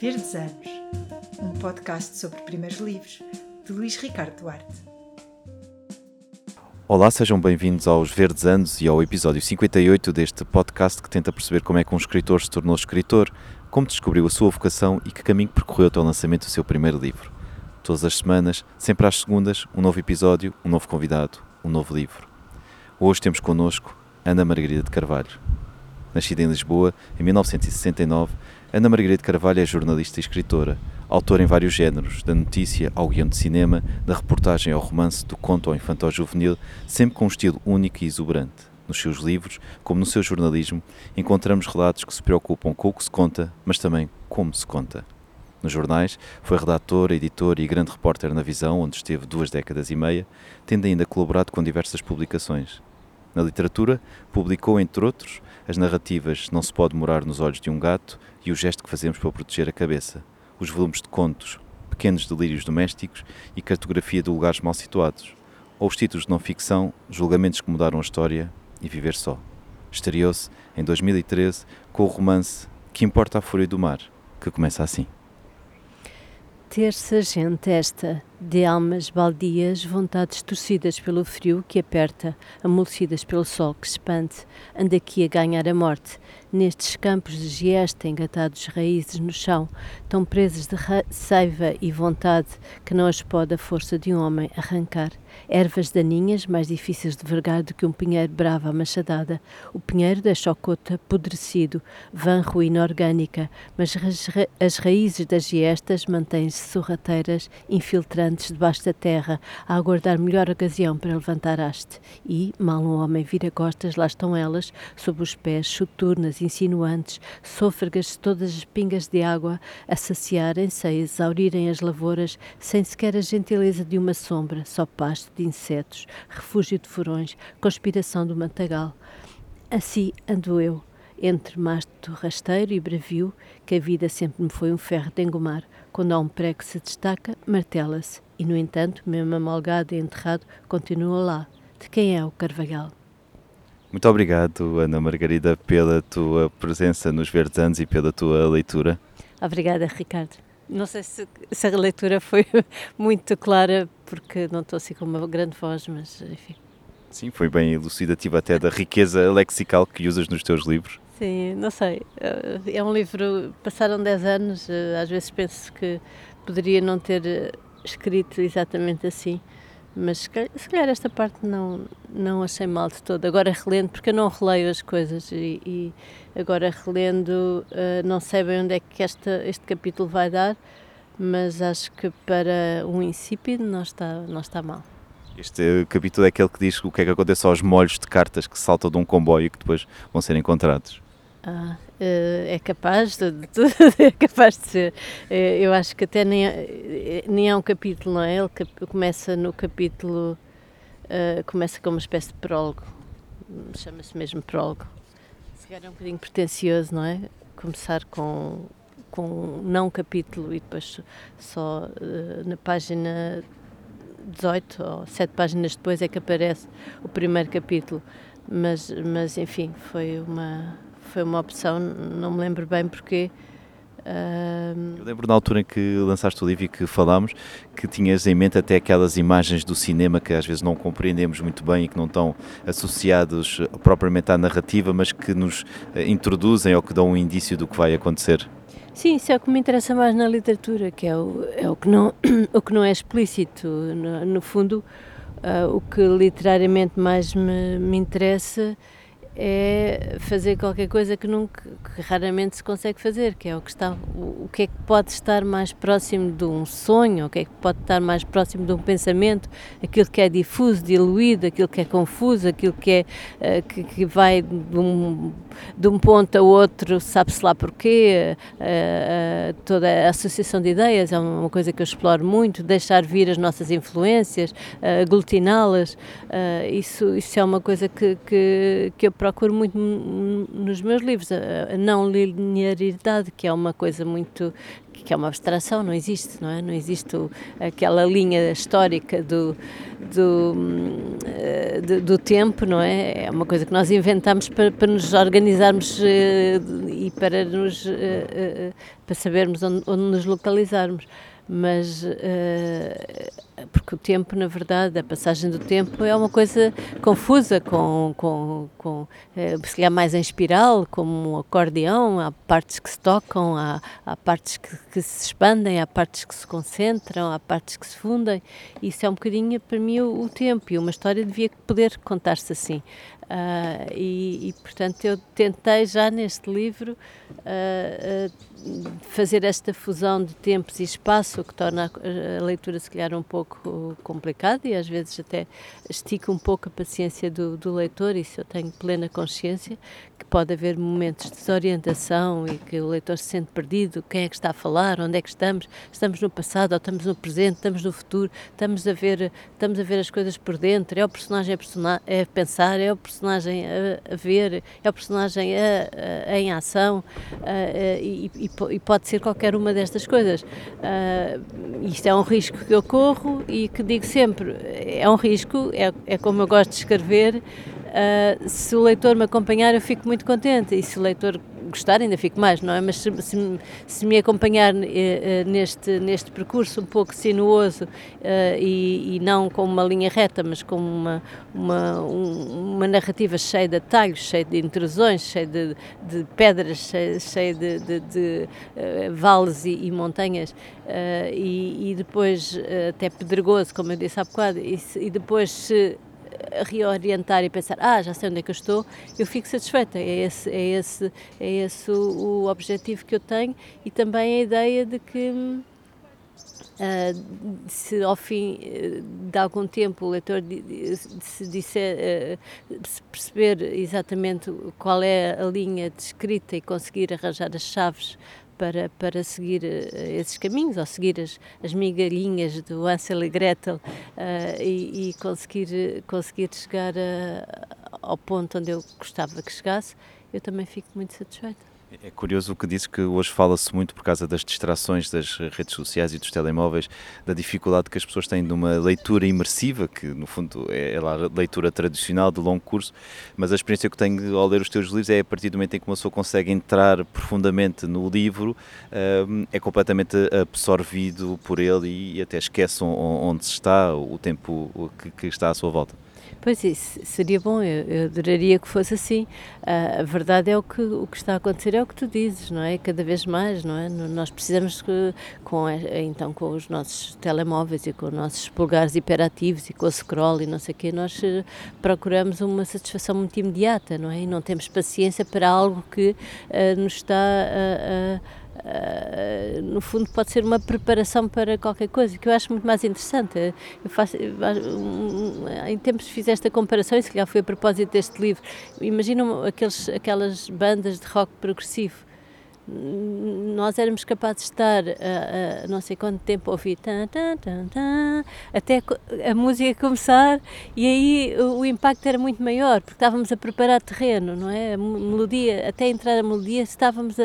Verdes Anos, um podcast sobre primeiros livros, de Luís Ricardo Duarte. Olá, sejam bem-vindos aos Verdes Anos e ao episódio 58 deste podcast que tenta perceber como é que um escritor se tornou escritor, como descobriu a sua vocação e que caminho percorreu até o lançamento do seu primeiro livro. Todas as semanas, sempre às segundas, um novo episódio, um novo convidado, um novo livro. Hoje temos connosco Ana Margarida de Carvalho. Nascida em Lisboa em 1969, Ana Margarida Carvalho é jornalista e escritora, autora em vários géneros, da notícia ao guião de cinema, da reportagem ao romance, do conto ao infantil juvenil, sempre com um estilo único e exuberante. Nos seus livros, como no seu jornalismo, encontramos relatos que se preocupam com o que se conta, mas também como se conta. Nos jornais, foi redatora, editora e grande repórter na Visão, onde esteve duas décadas e meia, tendo ainda colaborado com diversas publicações. Na literatura, publicou, entre outros, as narrativas Não se pode morar nos olhos de um gato e O gesto que fazemos para proteger a cabeça, os volumes de contos, Pequenos delírios domésticos e Cartografia de lugares mal situados, ou os títulos de não ficção Julgamentos que mudaram a história e Viver só. Estreou-se em 2013 com o romance Que importa a fúria do mar, que começa assim. Terça gente esta, de almas baldias, vontades torcidas pelo frio que aperta, amolecidas pelo sol que expande, anda aqui a ganhar a morte, nestes campos de giesta engatados raízes no chão, tão presas de seiva e vontade que não as pode a força de um homem arrancar. Ervas daninhas, mais difíceis de vergar do que um pinheiro bravo à machadada. O pinheiro da chocota, apodrecido, vã ruína orgânica, mas as, ra as raízes das giestas mantêm-se sorrateiras, infiltrantes debaixo da terra, a aguardar melhor ocasião para levantar haste. E, mal um homem vira costas, lá estão elas, sob os pés, soturnas, insinuantes, sôfregas todas as pingas de água, a saciarem-se, a exaurirem as lavouras, sem sequer a gentileza de uma sombra, só pasto de insetos, refúgio de furões, conspiração do mantagal. Assim ando eu, entre masto rasteiro e bravio, que a vida sempre me foi um ferro de engomar. Quando há um prego que se destaca, martela-se, e no entanto, mesmo amalgado e enterrado, continua lá. De quem é o Carvalhal? Muito obrigado, Ana Margarida, pela tua presença nos Verdes Anos e pela tua leitura. Obrigada, Ricardo. Não sei se, se a leitura foi muito clara, porque não estou assim com uma grande voz, mas enfim. Sim, foi bem elucidativa até da riqueza lexical que usas nos teus livros. Sim, não sei. É um livro. Passaram 10 anos, eh, às vezes penso que poderia não ter eh, escrito exatamente assim, mas se calhar esta parte não, não achei mal de todo. Agora relendo, porque eu não releio as coisas e, e agora relendo, uh, não sei bem onde é que esta, este capítulo vai dar, mas acho que para um insípido não está, não está mal. Este capítulo é aquele que diz o que é que acontece aos molhos de cartas que saltam de um comboio e que depois vão ser encontrados. Ah, eh, é capaz de, é capaz de ser. Eh, eu acho que até nem é, nem é um capítulo, não é? Ele começa no capítulo, começa com uma espécie de prólogo, chama-se mesmo prólogo. Se calhar é um bocadinho pretencioso, não é? Começar com, com não capítulo e depois só uh, na página 18 ou 7 páginas depois é que aparece o primeiro capítulo. Mas, mas enfim, foi uma foi uma opção, não me lembro bem porque. Uh... Eu lembro na altura em que lançaste o livro e que falámos que tinhas em mente até aquelas imagens do cinema que às vezes não compreendemos muito bem e que não estão associados propriamente à narrativa, mas que nos eh, introduzem ou que dão um indício do que vai acontecer. Sim, isso é o que me interessa mais na literatura, que é o, é o, que, não, o que não é explícito. No, no fundo, uh, o que literariamente mais me, me interessa é fazer qualquer coisa que, nunca, que raramente se consegue fazer, que é o que está, o, que é que pode estar mais próximo de um sonho, o que é que pode estar mais próximo de um pensamento, aquilo que é difuso, diluído, aquilo que é confuso, aquilo que é uh, que, que, vai de um, de um ponto a outro, sabe-se lá porquê, uh, uh, toda a associação de ideias é uma coisa que eu exploro muito, deixar vir as nossas influências, aglutiná-las, isso, isso é uma coisa que, que, que eu procuro muito nos meus livros, a, não linearidade, que é uma coisa muito que é uma abstração, não existe, não é? Não existe aquela linha histórica do, do, eh, do, do, tempo, não é? É uma coisa que nós inventamos para, para nos organizarmos uh, e para nos uh, para sabermos onde, onde nos localizarmos mas uh, porque o tempo, na verdade, a passagem do tempo é uma coisa confusa, com, com, com uh, se calhar mais em espiral, como um acordeão, há partes que se tocam, há, há partes que, que, se expandem, há partes que se concentram, há partes que se fundem, isso é um bocadinho, para mim, o, o tempo, e uma história devia poder contar-se assim. Uh, e, e, portanto, eu tentei já neste livro uh, uh, fazer esta fusão de tempos e espaço, que torna a, a, leitura, se calhar, um pouco complicada e às vezes até estica um pouco a paciência do, do leitor. Isso eu tenho plena consciência, que pode haver momentos de desorientação e que o leitor se sente perdido. Quem é que está a falar? Onde é que estamos? Estamos no passado ou estamos no presente? Estamos no futuro? Estamos a ver, estamos a ver as coisas por dentro? É o personagem a, é pensar? É o personagem a, a ver, é o personagem a, a, em ação e, e, pode ser qualquer uma destas coisas. isto é um risco que eu corro e que digo sempre, é um risco, é, é como eu gosto de escrever, Uh, se o leitor me acompanhar, eu fico muito contente. E se o leitor gostar, ainda fico mais, não é? Mas se, se, se me acompanhar uh, neste, neste percurso um pouco sinuoso uh, e, e, não com uma linha reta, mas com uma, uma, um, uma narrativa cheia de atalhos, cheia de intrusões, cheia de, de pedras, cheia, cheia de, de, de vales e, e montanhas, e, e, depois até pedregoso, como eu disse há bocado, e, e depois se reorientar e pensar, ah, já sei onde é que eu estou, eu fico satisfeita. É esse, é esse, é esse o, o objetivo que eu tenho e também a ideia de que. Uh, se ao fim uh, de algum tempo o leitor se disser, uh, se perceber exatamente qual é a linha de escrita e conseguir arranjar as chaves para, para seguir uh, esses caminhos, ou seguir as, as migalhinhas do Ansel e Gretel uh, e, e, conseguir, conseguir chegar a, ao ponto onde eu gostava que chegasse, eu também fico muito satisfeita. É curioso o que disse que hoje fala-se muito por causa das distrações das redes sociais e dos telemóveis, da dificuldade que as pessoas têm de uma leitura imersiva, que no fundo é, é a leitura tradicional de longo curso, mas a experiência que tenho ao ler os teus livros é a partir do momento em que uma pessoa consegue entrar profundamente no livro, hum, é completamente absorvido por ele e até esquece onde se está, o tempo que está à sua volta. Pois isso seria bom, eu, eu adoraria que fosse assim. Uh, a verdade é o que, o que está a acontecer, é o que tu dizes, não é? Cada vez mais, não é? Nós precisamos que, com, então, com os nossos telemóveis e com os nossos polegares hiperativos e com o scroll e não sei o quê, nós uh, procuramos uma satisfação muito imediata, não é? E não temos paciência para algo que uh, nos está a Uh, no fundo pode ser uma preparação para qualquer coisa que eu acho muito mais interessante. Eu faço eu, em tempos fiz esta comparação e se calhar foi a propósito deste livro. Imaginam aqueles, aquelas bandas de rock progressivo nós éramos capazes de estar a, a não sei quanto tempo a ouvir tan, tan, tan, tan, até a música começar e aí o, o, impacto era muito maior porque estávamos a preparar terreno, não é? A melodia, até entrar a melodia estávamos a,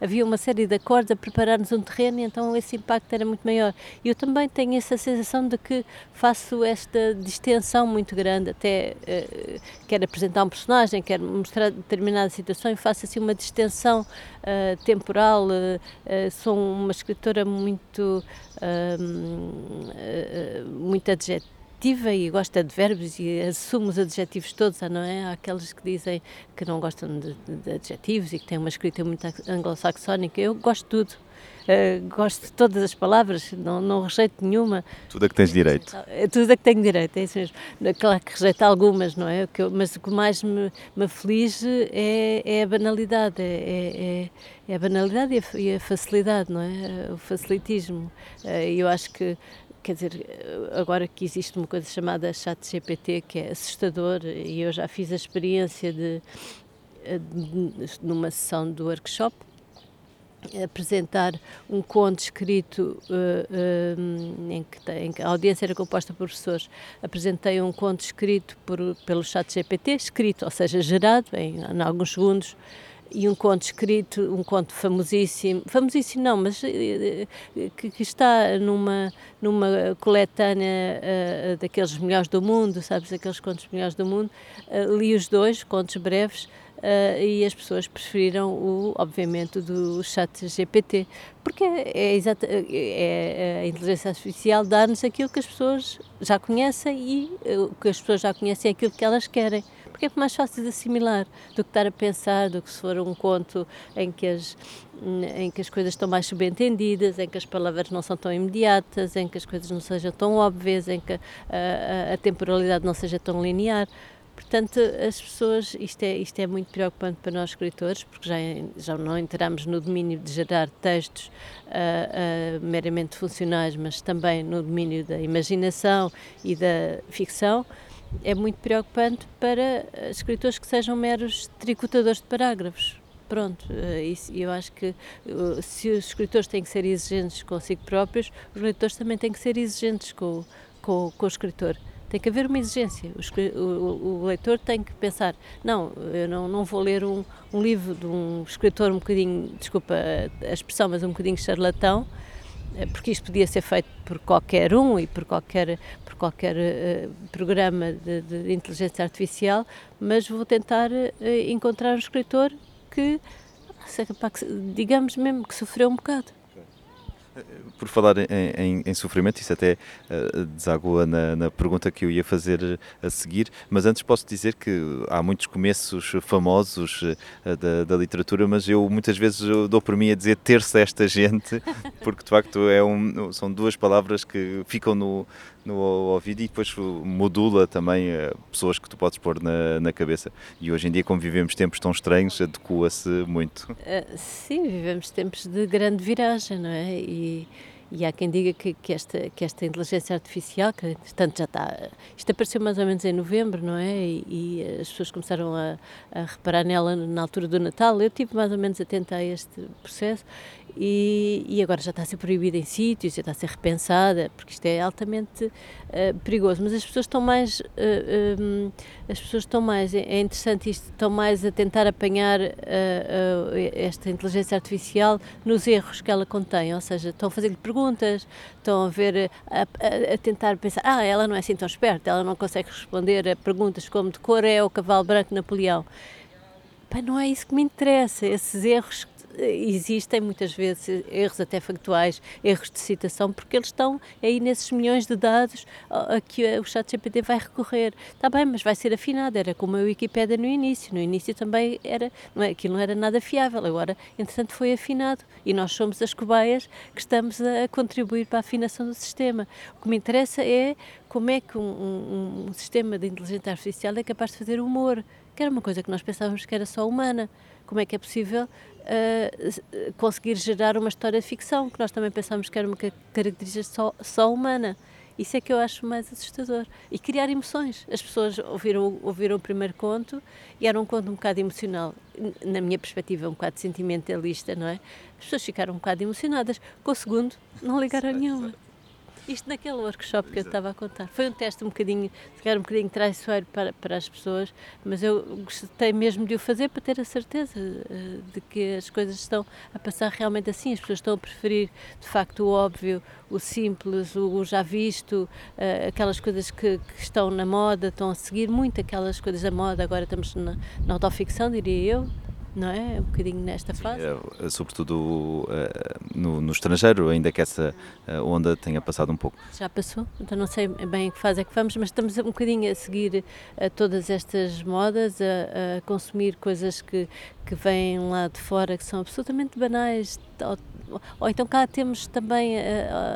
havia uma série de acordes a preparar-nos um terreno e então esse impacto era muito maior. E eu também tenho essa sensação de que faço esta distensão muito grande, até uh, quero apresentar um personagem, quero mostrar determinada situação e faço assim uma distensão uh, temporal. Uh, sou uma escritora muito, muito adjetiva e gosta de verbos e assumo os adjetivos todos, não é? Há aqueles que dizem que não gostam de, de adjetivos e que têm uma escrita muito anglo-saxónica. Eu gosto de tudo. Uh, gosto de todas as palavras, não, não rejeito nenhuma. Tudo a que tens direito. É tudo a que tenho direito, é isso mesmo. Claro que rejeito algumas, não é? Eu, mas o que mais me, me aflige é, é a banalidade, é, é, é, é a banalidade e a, e a, facilidade, não é? O facilitismo. Uh, eu acho que quer dizer, agora que existe uma coisa chamada chat GPT, que é assustador, e eu já fiz a experiência de, de numa sessão do workshop, apresentar um conto escrito uh, uh, em, que, em, que, a audiência era composta por professores. Apresentei um conto escrito por, pelo chat GPT, escrito, ou seja, gerado em, em alguns segundos, e um conto escrito, um conto famosíssimo, famosíssimo não, mas que, que está numa, numa coletânea uh, daqueles melhores do mundo, sabes, aqueles contos melhores do mundo. li os dois, contos breves, Uh, e as pessoas preferiram o, obviamente, do chat GPT, porque é, é, exata, é, é a inteligência artificial dá-nos aquilo que as pessoas já conhecem e uh, o que as pessoas já conhecem é aquilo que elas querem, porque é mais fácil de assimilar do que estar a pensar, do que se for um conto em que as em que as coisas estão mais subentendidas, em que as palavras não são tão imediatas, em que as coisas não sejam tão óbvias, em que a, a, a temporalidade não seja tão linear. Portanto, as pessoas, isto é, isto é muito preocupante para nós escritores, porque já, já não entramos no domínio de gerar textos uh, uh, meramente funcionais, mas também no domínio da imaginação e da ficção. É muito preocupante para escritores que sejam meros tricotadores de parágrafos. Pronto, isso, eu acho que se os escritores têm que ser exigentes consigo próprios, os leitores também têm que ser exigentes com, com, com o escritor. Tem que haver uma exigência. O, o, leitor tem que pensar: não, eu não, não vou ler um, um, livro de um escritor um bocadinho, desculpa a expressão, mas um bocadinho charlatão, eh, porque isto podia ser feito por qualquer um e por qualquer, por qualquer uh, programa de, de, inteligência artificial, mas vou tentar uh, encontrar um escritor que, digamos mesmo, que sofreu um bocado. Por falar em, em, em, sofrimento, isso até uh, deságua na, na, pergunta que eu ia fazer a seguir, mas antes posso dizer que há muitos começos famosos uh, da, da, literatura, mas eu muitas vezes dou por mim a dizer ter-se esta gente, porque de facto é um, são duas palavras que ficam no, no ouvido e depois modula também uh, pessoas que tu podes pôr na, na cabeça. E hoje em dia, como vivemos tempos tão estranhos, adequa-se muito. Uh, sim, vivemos tempos de grande viragem, não é? E e há quem diga que, que, esta, que esta inteligência artificial, que tanto já está. Isto apareceu mais ou menos em novembro, não é? E, e as pessoas começaram a, a, reparar nela na altura do Natal. Eu estive mais ou menos atenta a este processo e, e, agora já está a ser proibida em sítios, já está a ser repensada, porque isto é altamente uh, perigoso. Mas as pessoas estão mais. Uh, um, as pessoas estão mais. É, é interessante isto, estão mais a tentar apanhar uh, esta inteligência artificial nos erros que ela contém, ou seja, estão a fazer-lhe perguntas perguntas, estão a ver, a, a, a, tentar pensar, ah, ela não é assim tão esperta, ela não consegue responder a perguntas como de cor é o cavalo branco Napoleão. Pá, não é isso que me interessa, esses erros existem muitas vezes erros até factuais, erros de citação, porque eles estão aí nesses milhões de dados a que o chat GPT vai recorrer. Está bem, mas vai ser afinado, era como a Wikipédia no início. No início também era, não é, aquilo não era nada fiável, agora, entretanto, foi afinado e nós somos as cobaias que estamos a contribuir para a afinação do sistema. O que me interessa é como é que um, um, um sistema de inteligência artificial é capaz de fazer humor, que era uma coisa que nós pensávamos que era só humana. Como é que é possível uh, conseguir gerar uma história de ficção, que nós também pensamos que era uma característica só, só humana. Isso é que eu acho mais assustador. E criar emoções. As pessoas ouviram, ouviram o primeiro conto e era um conto um bocado emocional. Na minha perspectiva, um bocado sentimentalista, não é? As pessoas ficaram um bocado emocionadas. Com o segundo, não ligaram nenhuma. Isto naquele workshop que eu estava a contar. Foi um teste um bocadinho, se calhar um bocadinho traiçoeiro para, para as pessoas, mas eu gostei mesmo de o fazer para ter a certeza uh, de que as coisas estão a passar realmente assim. As pessoas estão a preferir, de facto, o óbvio, o simples, o, já visto, uh, aquelas coisas que, que, estão na moda, estão a seguir muito aquelas coisas da moda. Agora estamos na, na autoficção, diria eu, não é? Um bocadinho nesta fase. Sim, é, sobretudo uh, no, no, estrangeiro, ainda que essa onda tenha passado um pouco. Já passou, então não sei bem em que fase é que vamos, mas estamos um bocadinho a seguir uh, todas estas modas, a, a, consumir coisas que, que vêm lá de fora que são absolutamente banais, ou, ou então cá temos também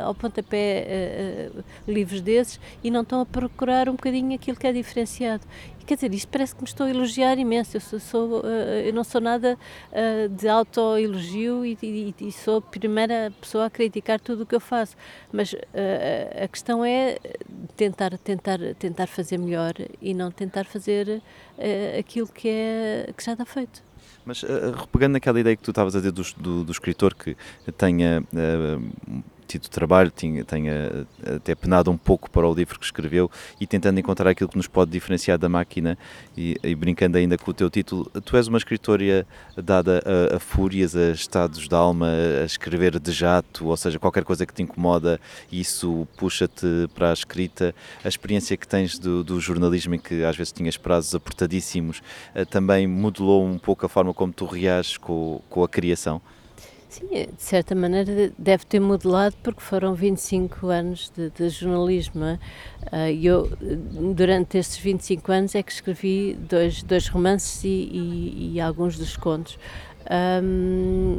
ao pontapé livros desses e não estão a procurar um bocadinho aquilo que é diferenciado. Quer dizer, isto parece que me estou a elogiar imenso. Eu, sou, sou uh, eu não sou nada uh, de autoelogio e, e, e, sou a primeira pessoa a criticar tudo o que eu faço. Mas uh, a questão é tentar, tentar, tentar fazer melhor e não tentar fazer aquilo que, é, que já está feito. Mas uh, repegando naquela ideia que tu estavas a dizer do, do, do escritor que tenha uh, tido trabalho, tinha, tenha até penado um pouco para o livro que escreveu e tentando encontrar aquilo que nos pode diferenciar da máquina e, e brincando ainda com o teu título, tu és uma escritora dada a, a, fúrias, a estados de alma, a escrever de jato, ou seja, qualquer coisa que te incomoda, isso puxa-te para a escrita. A experiência que tens do, do, jornalismo em que às vezes tinhas prazos apertadíssimos eh, também modelou um pouco a forma como tu reages com, com a criação? Sim, é, de certa maneira deve ter modelado porque foram 25 anos de, de jornalismo, é? Ah, e eu, durante estes 25 anos, é que escrevi dois, dois romances e, e, e alguns dos contos. Um,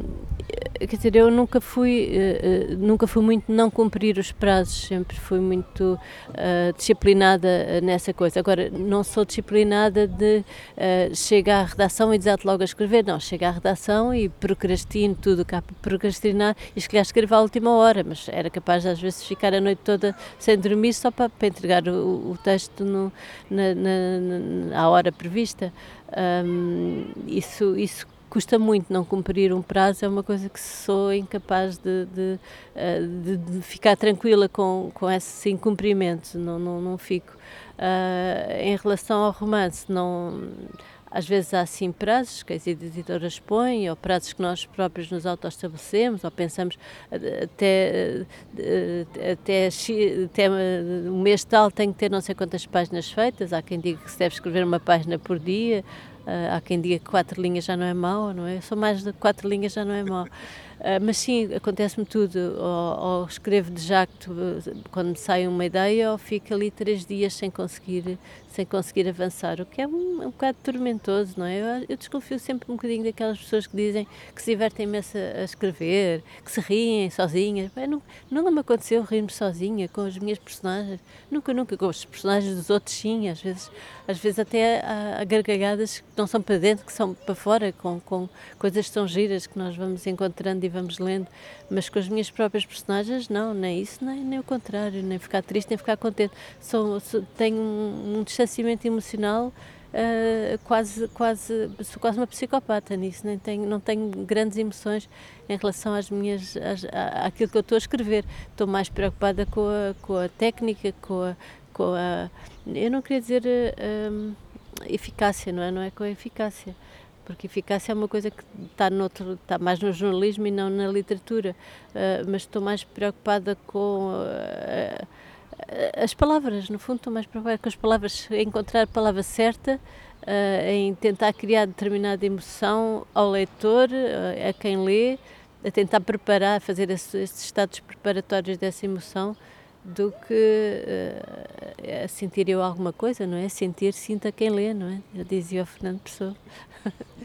quer dizer, eu nunca fui, uh, nunca fui muito não cumprir os prazos, sempre fui muito uh, disciplinada nessa coisa. Agora, não sou disciplinada de uh, chegar à redação e desato logo a escrever, não, chego à redação e procrastino tudo cá para procrastinar e se calhar escrevo à última hora, mas era capaz às vezes ficar a noite toda sem dormir só para, para entregar o, o texto no, na, na, na, à hora prevista. Um, isso, isso custa muito não cumprir um prazo, é uma coisa que sou incapaz de, de, eh, de, de ficar tranquila com, com esse incumprimento, não, não, não fico. Uh, em relação ao romance, não às vezes há assim prazos que as editoras põem, ou prazos que nós próprios nos autoestabelecemos, ou pensamos até, até, até o mês tal tem que ter não sei quantas páginas feitas, há quem diga que se deve escrever uma página por dia, há quem diga que quatro linhas já não é mau, não é? Só mais de quatro linhas já não é mau. Uh, mas sim, acontece-me tudo. Ou, ou, escrevo de jacto quando me sai uma ideia, ou fico ali três dias sem conseguir, sem conseguir avançar, o que é um, um bocado tormentoso, não é? Eu, eu, desconfio sempre um bocadinho daquelas pessoas que dizem que se divertem imenso a, a escrever, que se riem sozinhas. Bem, não, nunca me aconteceu rir-me sozinha com as minhas personagens. Nunca, nunca. Com os personagens dos outros, sim. Às vezes, às vezes até há, há gargalhadas que não são para dentro, que são para fora, com, com coisas são giras que nós vamos encontrando vamos lendo. Mas com as minhas próprias personagens, não, nem isso, nem, nem o contrário, nem ficar triste, nem ficar contente. Sou, sou tenho um, um distanciamento emocional Uh, quase, quase, sou quase uma psicopata nisso, nem tenho, não tenho grandes emoções em relação às minhas, às, àquilo que eu estou a escrever. Estou mais preocupada com a, com a técnica, com a, com a. Eu não queria dizer uh, eficácia, não é? Não é com a eficácia. Porque eficácia é uma coisa que está, noutro, está mais no jornalismo e não na literatura. Uh, mas estou mais preocupada com as palavras, no fundo, estou mais preocupada com as palavras, encontrar a palavra certa, uh, em tentar criar determinada emoção ao leitor, uh, a quem lê, a tentar preparar, fazer esses estados preparatórios dessa emoção, do que uh, sentir eu alguma coisa, não é? Sentir, sinta quem lê, não é? Eu dizia o Fernando Pessoa.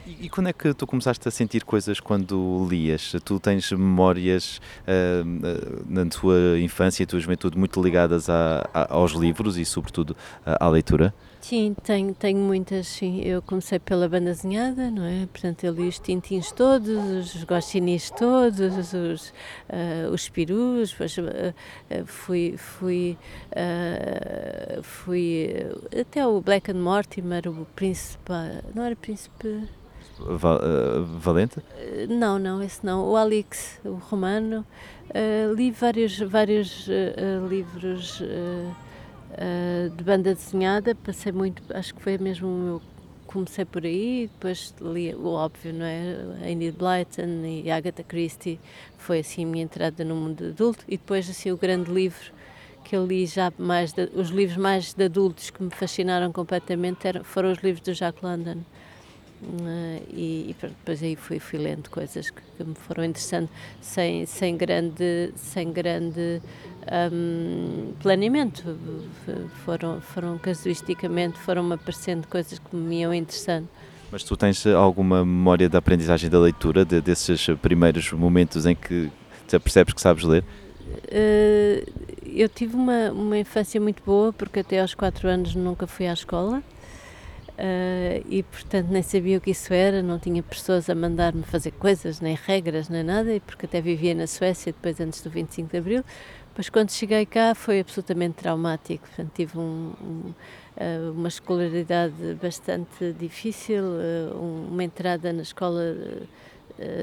E, e, quando é que tu começaste a sentir coisas quando lias? Tu tens memórias uh, na tua infância e tua juventude muito ligadas a, a, aos livros e, sobretudo, à leitura? Sim, tenho, tenho muitas, sim. Eu comecei pela banda desenhada, não é? Portanto, eu li os tintins todos, os gostinis todos, os, uh, os perus, depois uh, fui, fui, uh, fui até o Black and Mortimer, o príncipe, não era príncipe... Val, Valente? não, não, esse não. O Alix, o romano. li vários, vários livros uh, de banda desenhada, passei muito, acho que foi mesmo comecei por aí, depois li o óbvio, não é? Enid Blyton e Agatha Christie foi assim a minha entrada no mundo adulto e depois assim o grande livro que eu li já mais de, os livros mais de adultos que me fascinaram completamente eram, foram os livros do Jack London. Uh, e, e, depois aí fui, fui lendo coisas que, que, me foram interessando sem, sem grande, sem grande um, planeamento. Foram, foram casuisticamente, foram-me aparecendo coisas que me iam interessando. Mas tu tens alguma memória da aprendizagem da leitura, de, desses primeiros momentos em que já percebes que sabes ler? Uh, eu tive uma, uma infância muito boa, porque até aos 4 anos nunca fui à escola. Uh, e portanto nem sabia o que isso era, não tinha pessoas a mandar-me fazer coisas, nem regras, nem nada, e porque até vivia na Suécia depois antes do 25 de Abril. Mas quando cheguei cá foi absolutamente traumático, portanto, tive um, um, uh, uma escolaridade bastante difícil, uh, uma entrada na escola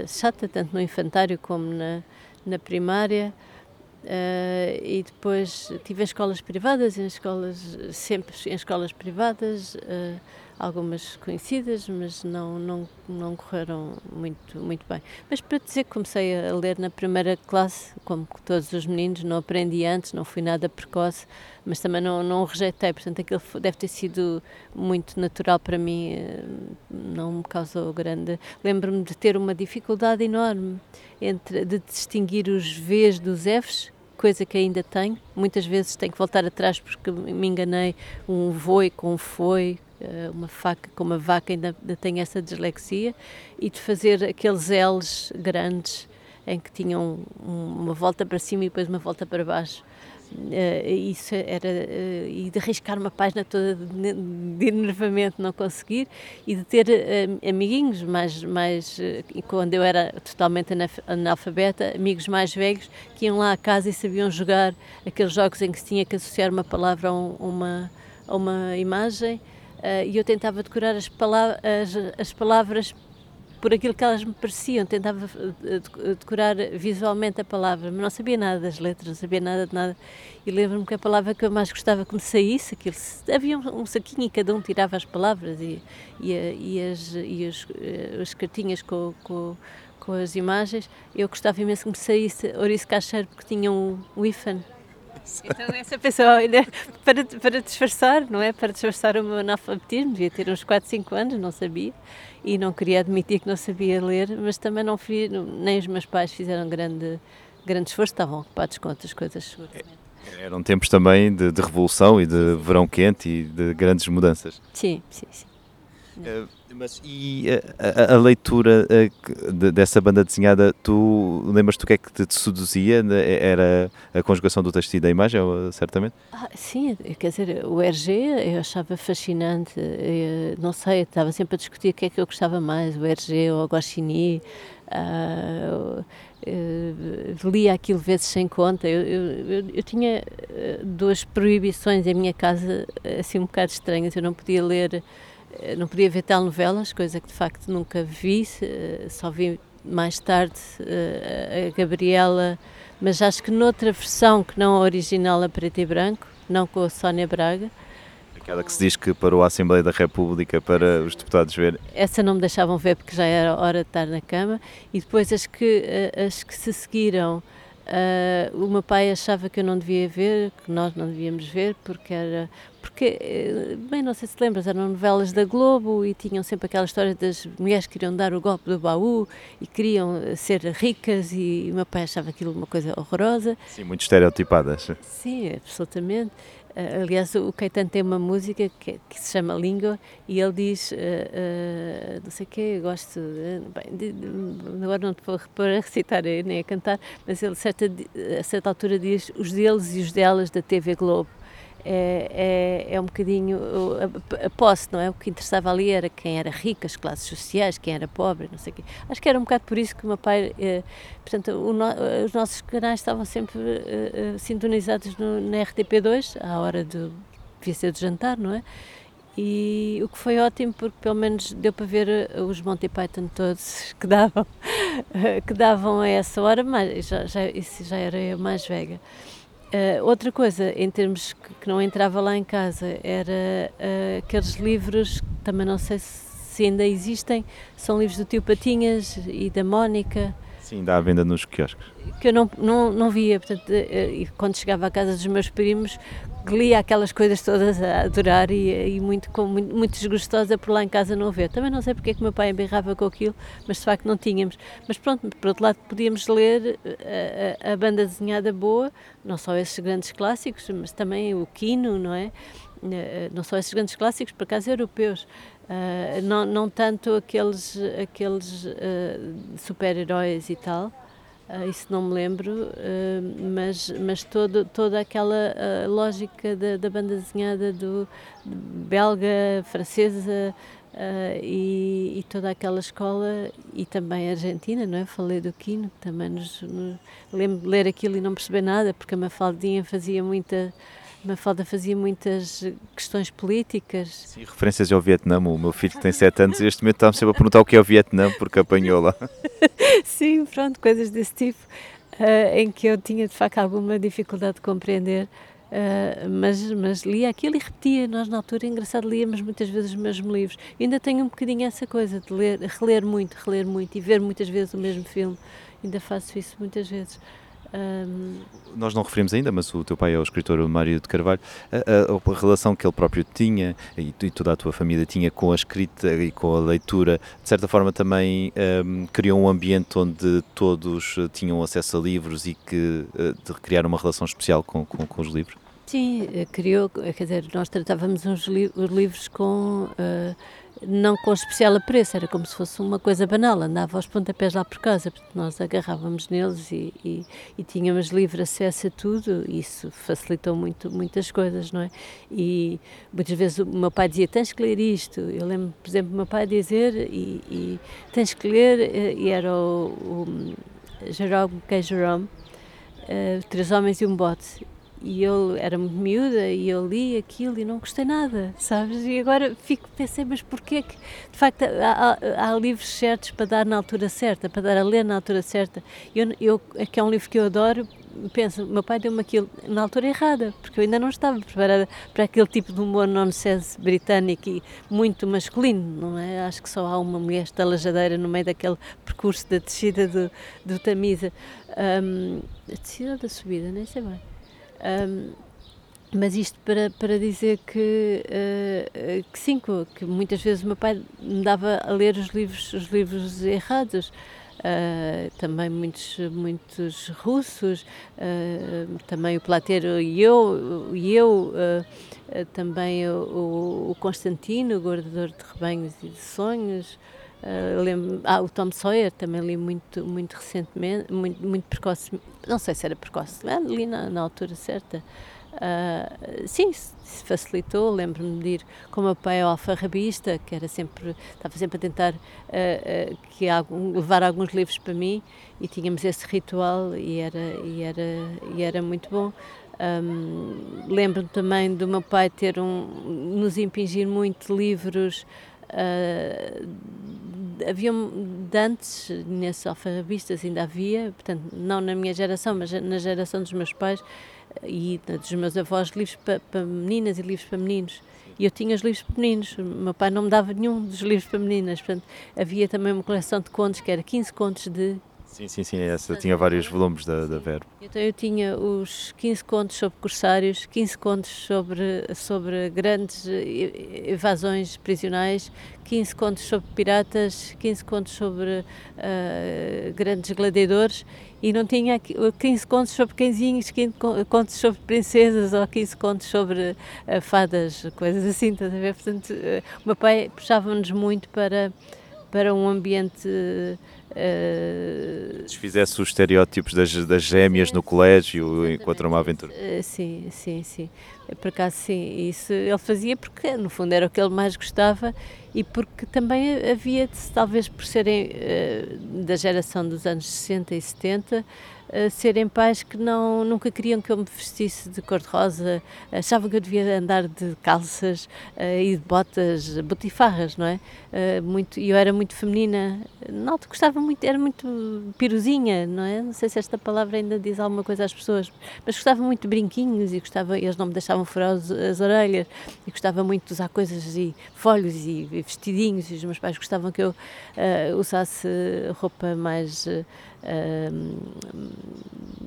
chata, tanto no infantário como na, na primária. Uh, e depois tive em escolas privadas, em escolas sempre em escolas privadas, uh, algumas conhecidas, mas não não não correram muito muito bem. Mas para dizer que comecei a ler na primeira classe, como todos os meninos, não aprendi antes, não fui nada precoce, mas também não não rejeitei, portanto aquilo deve ter sido muito natural para mim, eh, não me causou grande. Lembro-me de ter uma dificuldade enorme entre de distinguir os V's dos F's coisa que ainda tenho. Muitas vezes tenho que voltar atrás porque me enganei. Um voi com um foi, uma faca com uma vaca, ainda, ainda tenho essa dislexia. E de fazer aqueles L's grandes em que tinham uma volta para cima e depois uma volta para baixo. Uh, isso era uh, e de arriscar uma página toda de, enervamento não conseguir e de ter amiguinhos mais mais quando eu era totalmente analfabeta amigos mais velhos que iam lá à casa e sabiam jogar aqueles jogos em que se tinha que associar uma palavra a, um, uma a uma imagem e eu tentava decorar as, palavras as, as palavras por aquilo que elas me pareciam, tentava eh, decorar visualmente a palavra, mas não sabia nada das letras, não sabia nada de nada. E lembro-me que a palavra que eu mais gostava que me saísse, aquilo, havia um, saquinho e cada um tirava as palavras e, e, e as, e as, eh, as cartinhas com, com, com, as imagens. Eu gostava imenso que me saísse Ouriço Caixeiro porque tinha um, um IFAN. Então essa pessoa, para, para disfarçar, não é? Para disfarçar o meu analfabetismo, devia ter uns 4, 5 anos, não sabia e não queria admitir que não sabia ler, mas também não fui, nem os meus pais fizeram grande, grande esforço, estavam ocupados com outras coisas, seguramente. Eram tempos também de, de revolução e de verão quente e de grandes mudanças. Sim, sim, sim. Uh, mas e a, a, a leitura a, de, dessa banda desenhada, tu lembras-te o que é que te, seduzia? Era a conjugação do texto e da imagem, certamente? Ah, sim, quer dizer, o RG eu achava fascinante, eu, não sei, estava sempre a discutir o que é que eu gostava mais, o RG ou o uh, uh, lia aquilo vezes sem conta. Eu, eu, eu, tinha ah, duas proibições em minha casa, assim um bocado estranhas, eu não podia ler eh, não podia ver telenovelas, coisa que de facto nunca vi, eh, só vi mais tarde eh, a Gabriela, mas acho que noutra versão que não a original a preto e branco, não com a Sónia Braga. Aquela que se diz que parou a Assembleia da República para os deputados verem. Essa não me deixavam ver porque já era hora de estar na cama. E depois as que, as que se seguiram, Uh, o meu pai achava que eu não devia ver, que nós não devíamos ver, porque era. Porque, eh, bem, não sei se lembras, eram novelas da Globo e tinham sempre aquela história das mulheres que queriam dar o golpe do baú e queriam eh, ser ricas, e o meu pai achava aquilo uma coisa horrorosa. Sim, muito estereotipadas. Sim, absolutamente. Uh, aliás, o Caetano tem uma música que, que, se chama Língua e ele diz, uh, uh, não sei o quê, gosto, bem, de, de, agora não te vou repor a recitar nem a cantar, mas ele certa, a certa altura diz os deles e os delas da TV Globo é, é, é um bocadinho a, a, posse, não é? O que interessava ali era quem era rico, as classes sociais, quem era pobre, não sei o quê. Acho que era um bocado por isso que o meu pai, eh, portanto, no, os nossos canais estavam sempre eh, eh sintonizados no, na RTP2, à hora de, devia ser de jantar, não é? E o que foi ótimo porque pelo menos deu para ver os Monty Python todos que davam, que davam a essa hora, mas já, já, isso já era eu mais velha. Uh, outra coisa, em termos que, que, não entrava lá em casa, era uh, aqueles livros, também não sei se, se, ainda existem, são livros do tio Patinhas e da Mónica. Sim, dá à venda nos quiosques. Que eu não, não, não via, portanto, uh, quando chegava à casa dos meus primos, lia aquelas coisas todas a adorar e, e muito, com, muito, muito desgostosa por lá em casa não ver. Também não sei porque é que meu pai embirrava com aquilo, mas de facto não tínhamos. Mas pronto, por outro lado, podíamos ler eh, a, a, banda desenhada boa, não só esses grandes clássicos, mas também o Quino, não é? Eh, não só esses grandes clássicos, por acaso europeus, uh, não, não tanto aqueles, aqueles super-heróis e tal, Uh, isso não me lembro, uh, mas, mas todo, toda aquela uh, lógica da, da, banda desenhada do belga, francesa e, e, toda aquela escola e também argentina, não é? Falei do Quino, também nos, nos, lembro de ler aquilo e não perceber nada, porque a Mafaldinha fazia muita Mafalda fazia muitas questões políticas. Sim, referências ao Vietnã. O meu filho tem 7 anos e neste momento está-me sempre a perguntar o que é o Vietnã porque apanhou lá. Sim, pronto, coisas desse tipo, uh, em que eu tinha de facto alguma dificuldade de compreender. Uh, mas, mas lia aquilo e repetia. Nós, na altura, engraçado, líamos muitas vezes os mesmos livros. E ainda tenho um bocadinho essa coisa de ler, reler muito, reler muito e ver muitas vezes o mesmo filme. Ainda faço isso muitas vezes. Nós não referimos ainda, mas o teu pai é o escritor Mário de Carvalho. A, a, a relação que ele próprio tinha e, e, toda a tua família tinha com a escrita e com a leitura, de certa forma também um, criou um ambiente onde todos eh, tinham acesso a livros e que uh, de criar uma relação especial com, com, com os livros? Sim, eh, criou, quer dizer, nós tratávamos os, li os livros com. Uh, não com especial apreço, era como se fosse uma coisa banal, andava aos pontapés lá por casa, porque nós agarrávamos neles e, e, e tínhamos livre acesso a tudo, isso facilitou muito, muitas coisas, não é? E muitas vezes o meu pai dizia, tens que ler isto, eu lembro, por exemplo, o meu pai dizer, e, e tens que ler, eh, e era o, o Jerome K. Jerome, uh, Três Homens e um Bote, e eu era muito miúda e eu li aquilo e não gostei nada, sabes? E agora fico, pensei, mas porquê que, de facto, há, há, livros certos para dar na altura certa, para dar a ler na altura certa. Eu, eu, é é um livro que eu adoro, penso, meu pai deu-me aquilo na altura errada, porque eu ainda não estava preparada para aquele tipo de humor nonsense britânico e muito masculino, não é? Acho que só há uma mulher estalajadeira no meio daquele percurso da descida do, do Tamisa. Um, a descida da subida, nem sei bem. Um, mas isto para, para dizer que, uh, que sim, que muitas vezes o meu pai me dava a ler os livros, os livros errados. Uh, também muitos, muitos russos, uh, também o Platero e eu, e eu também o, o, Constantino, o guardador de rebanhos e de sonhos, Uh, lembro, ah, o Tom Sawyer também li muito, muito recentemente, muito, muito precoce, não sei se era precoce, li na, na altura certa. Uh, sim, se facilitou. Lembro-me de ir com o meu pai ao alfarrabista, que era sempre, estava sempre a tentar uh, uh, que algum, levar alguns livros para mim e tínhamos esse ritual e era, e era, e era muito bom. Um, Lembro-me também do meu pai ter um, nos impingir muito livros Uh, havia de antes, nesses alfarrabistas ainda havia, portanto, não na minha geração, mas na geração dos meus pais e dos meus avós, livros para, para meninas e livros para meninos. E eu tinha os livros para meninos, o meu pai não me dava nenhum dos livros para meninas, portanto, havia também uma coleção de contos, que era 15 contos de Sim, sim, sim, essa tinha vários volumes da, da Verbo. Então eu tinha os 15 contos sobre corsários, 15 contos sobre, sobre grandes evasões prisionais, 15 contos sobre piratas, 15 contos sobre uh, grandes gladiadores e não tinha 15 contos sobre cãezinhos, 15 contos sobre princesas ou 15 contos sobre uh, fadas, coisas assim, estás a ver? Portanto, uh, o meu pai puxava-nos muito para, para um ambiente Uh, Desfizesse os estereótipos das, das gêmeas no colégio enquanto uma aventura. Uh, sim, sim, sim. Por acaso, sim. Isso ele fazia porque, no fundo, era o que ele mais gostava e porque também havia, talvez por serem uh, da geração dos anos 60 e 70, uh, serem pais que não, nunca queriam que eu me vestisse de cor-de-rosa, achavam que eu devia andar de calças uh, e de botas, botifarras, não é? Uh, muito, eu era muito feminina, não, gostava muito, era muito piruzinha, não é? Não sei se esta palavra ainda diz alguma coisa às pessoas, mas gostava muito de brinquinhos e gostava, eles não me deixavam furar as, as orelhas e gostava muito de usar coisas e folhos e, e vestidinhos e os meus pais gostavam que eu usasse roupa mais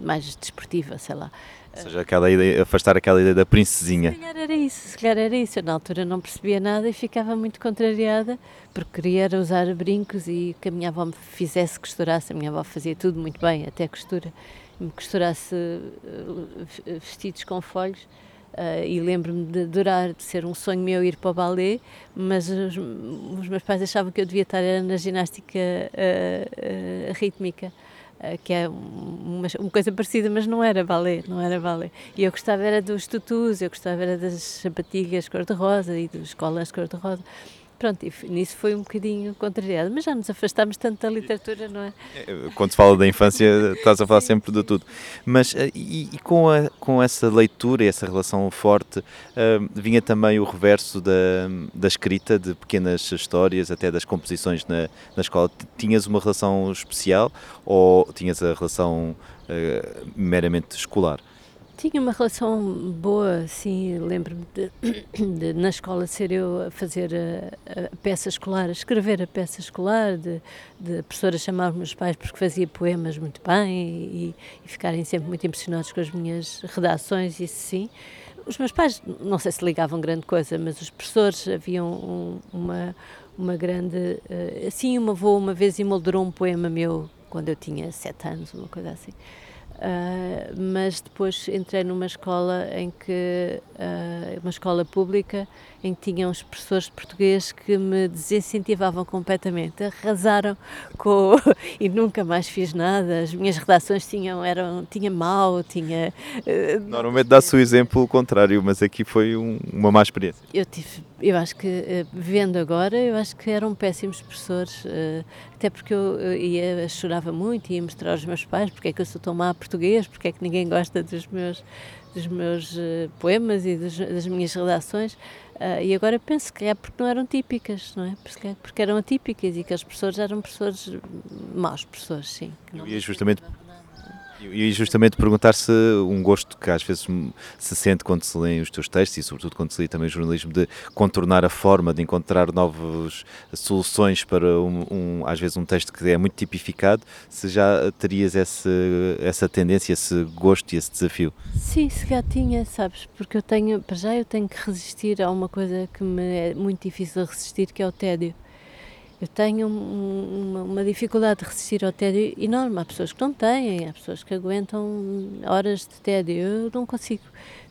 mais desportiva, sei lá. Ou seja, aquela ideia, afastar aquela ideia da princesinha. Se calhar era isso, se calhar era isso. Eu, na altura não percebia nada e ficava muito contrariada porque queria usar brincos e que a minha avó me fizesse costurasse. A minha avó fazia tudo muito bem, até costura. Me costurasse eh, vestidos com folhos. Uh, e lembro-me de adorar, de ser um sonho meu ir para o balé, mas os, os meus pais achavam que eu devia estar na ginástica uh, uh, rítmica que é uma, uma, coisa parecida, mas não era balé, não era balé. E eu gostava era dos tutus, eu gostava era das sapatilhas cor-de-rosa e dos colãs cor-de-rosa. Pronto, e nisso foi um bocadinho contrariado, mas já nos afastámos tanto da literatura, não é? é quando se fala da infância, estás a falar sempre de tudo. Mas eh, e, e com, a, com essa leitura e essa relação forte, uh, vinha também o reverso da, da escrita de pequenas histórias, até das composições na, na escola. Tinhas uma relação especial ou tinhas a relação uh, meramente escolar? Tinha uma relação boa, sim, lembro-me de, de, na escola ser eu a fazer a, a, peça escolar, a escrever a peça escolar, de, de a professora chamar os meus pais porque fazia poemas muito bem e, e ficarem sempre muito impressionados com as minhas redações, isso sim. Os meus pais, não sei se ligavam grande coisa, mas os professores haviam um, uma, uma grande. Uh, assim, uma avó uma vez emoldurou um poema meu quando eu tinha sete anos, uma coisa assim. Uh, mas depois entrei numa escola em que uh, uma escola pública em que tinham os professores de português que me desincentivavam completamente, arrasaram com e nunca mais fiz nada. As minhas redações tinham eram tinha mal, tinha uh, normalmente dá-se o exemplo contrário, mas aqui foi um, uma má experiência. Eu tive, eu acho que vendo agora, eu acho que eram péssimos professores, até porque eu ia chorava muito e ia mostrar aos meus pais porque é que eu sou tão má português, porque é que ninguém gosta dos meus, dos meus uh, poemas e dos, das minhas redações. Uh, e agora penso que é porque não eram típicas, não é? Porque, porque eram atípicas e que as professores eram professores, maus professores, sim. Eu ia justamente e justamente perguntar se um gosto que às vezes se sente quando se lê os teus textos e sobretudo quando se lê também o jornalismo de contornar a forma, de encontrar novas soluções para um, um, às vezes um texto que é muito tipificado, se já terias esse, essa tendência, esse gosto e esse desafio? Sim, se já tinha, sabes, porque eu tenho, para já eu tenho que resistir a uma coisa que me é muito difícil de resistir, que é o tédio. Eu tenho uma, uma, dificuldade de resistir ao tédio enorme. Há pessoas que não têm, há pessoas que aguentam horas de tédio. Eu não consigo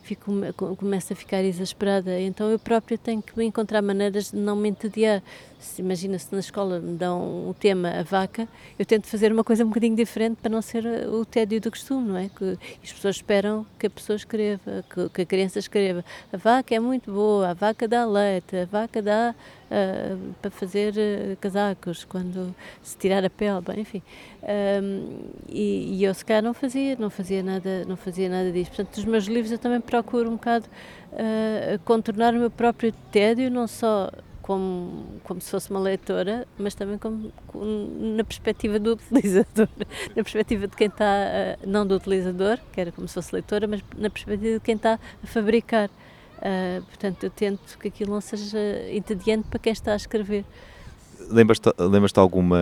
fico, começo a ficar exasperada. Então eu própria tenho que encontrar maneiras de não me entediar. Se, imagina se na escola me dão o tema a vaca, eu tento fazer uma coisa um bocadinho diferente para não ser o tédio do costume, não é? Que as pessoas esperam que a pessoa escreva, que, que a criança escreva. A vaca é muito boa, a vaca dá leite, a vaca dá uh, para fazer uh, casacos, quando se tirar a pele, bem, enfim. Um, e, e, eu se calhar não fazia, não fazia nada, não fazia nada disso. Portanto, os meus livros eu também procuro um bocado uh, contornar o meu próprio tédio, não só como, como se fosse uma leitora, mas também como, como na perspectiva do utilizador, na perspectiva de quem está, uh, não do utilizador, que era como se fosse leitora, mas na perspectiva de quem está a fabricar. Uh, portanto, eu tento que aquilo não seja entediante para quem está a escrever. Lembras-te lembras alguma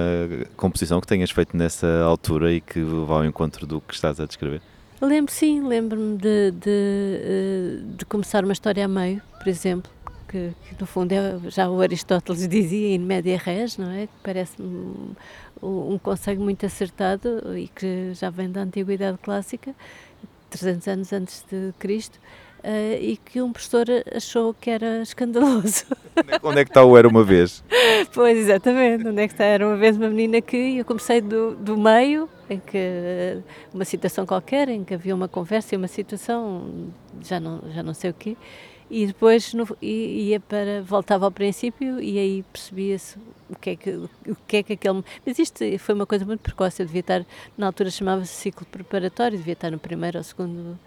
composição que tenhas feito nessa altura e que vá ao encontro do que estás a descrever? Lembro, sim, lembro-me de, de, eh, de, começar uma história a meio, por exemplo, que, que no fundo é, já o Aristóteles dizia in media res, não é? Parece-me um, um conselho muito acertado e que já vem da Antiguidade Clássica, 300 anos antes de Cristo, uh, e que um professor achou que era escandaloso. Onde é que está o Era Uma Vez? pois, exatamente, onde é que está Era Uma Vez uma menina que eu comecei do, do meio, em que uma situação qualquer, em que havia uma conversa e uma situação, já não, já não sei o quê, e depois no, ia para voltava ao princípio e aí percebia-se o que é que o que é que aquele mas isto foi uma coisa muito precoce eu devia estar na altura chamava-se ciclo preparatório devia estar no primeiro ou segundo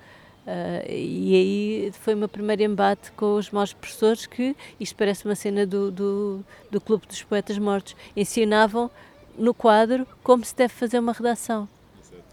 Uh, e aí foi o meu primeiro embate com os maus professores que, isto parece uma cena do, do, do Clube dos Poetas Mortos, ensinavam no quadro como se deve fazer uma redação.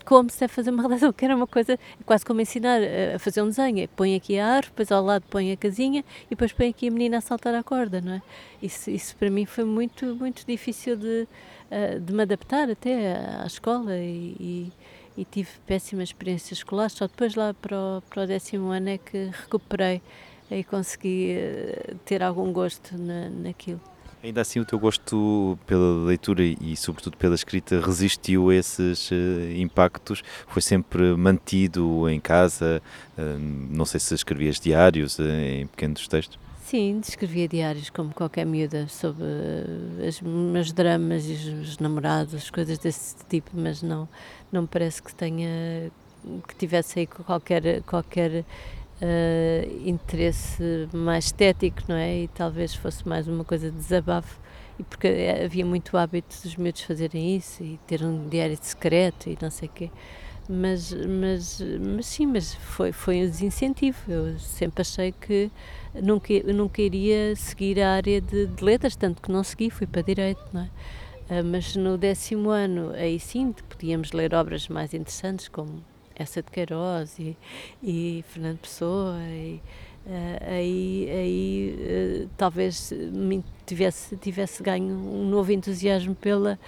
Como se deve fazer uma redação, que era uma coisa quase como ensinar a fazer um desenho. Põe aqui a árvore, depois ao lado põe a casinha e depois põe aqui a menina a saltar a corda, não é? Isso, isso para mim foi muito, muito difícil de, uh, de me adaptar até à, escola e, e e tive péssimas experiências escolares. Só depois, lá para o, para o décimo ano, é que recuperei e consegui uh, ter algum gosto na, naquilo. Ainda assim, o teu gosto pela leitura e, sobretudo, pela escrita resistiu a esses uh, impactos? Foi sempre mantido em casa? Uh, não sei se escrevias diários em pequenos textos? Sim, descrevia diários como qualquer miúda sobre os meus dramas e os, os namorados, coisas desse tipo, mas não, não parece que tenha que tivesse aí qualquer qualquer uh, interesse mais estético, não é? E talvez fosse mais uma coisa de desabafo e porque havia muito hábito dos miúdos fazerem isso e ter um diário secreto e não sei o quê mas, mas, mas sim, mas foi, foi um desincentivo. Eu sempre achei que nunca, nunca iria seguir a área de, de letras, tanto que não segui, fui para direito, não é? Uh, mas no décimo ano, aí sim, podíamos ler obras mais interessantes, como essa de Queiroz e, e Fernando Pessoa, e, uh, aí, aí uh, talvez me tivesse, tivesse ganho um novo entusiasmo pela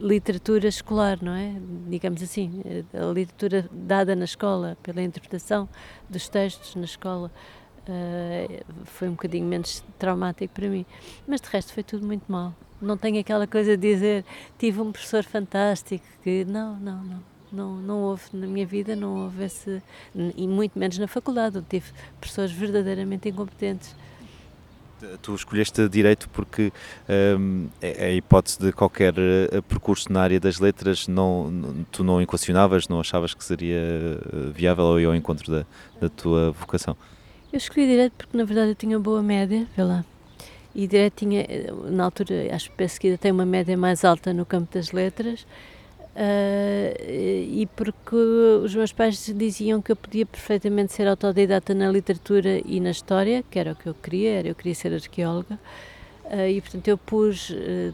literatura escolar, não é? Digamos assim, a literatura dada na escola, pela interpretação dos textos na escola. Uh, foi um bocadinho menos traumático para mim. Mas de resto foi tudo muito mal. Não tenho aquela coisa de dizer tive um professor fantástico que. Não, não, não. Não, não houve na minha vida, não houve esse. E muito menos na faculdade, onde tive professores verdadeiramente incompetentes Tu escolheste direito porque um, é, é a hipótese de qualquer eh, percurso na área das letras não, tu não equacionavas, não achavas que seria eh, viável ou ir ao encontro da, da tua vocação? Eu escolhi direito porque na verdade eu tinha boa média, vê lá. E direito tinha, eh, na altura, acho que pesquisa tem uma média mais alta no campo das letras Uh, e porque os meus pais diziam que eu podia perfeitamente ser autodidata na literatura e na história, que era o que eu queria, era, eu queria ser arqueóloga, uh, e portanto eu pus, uh,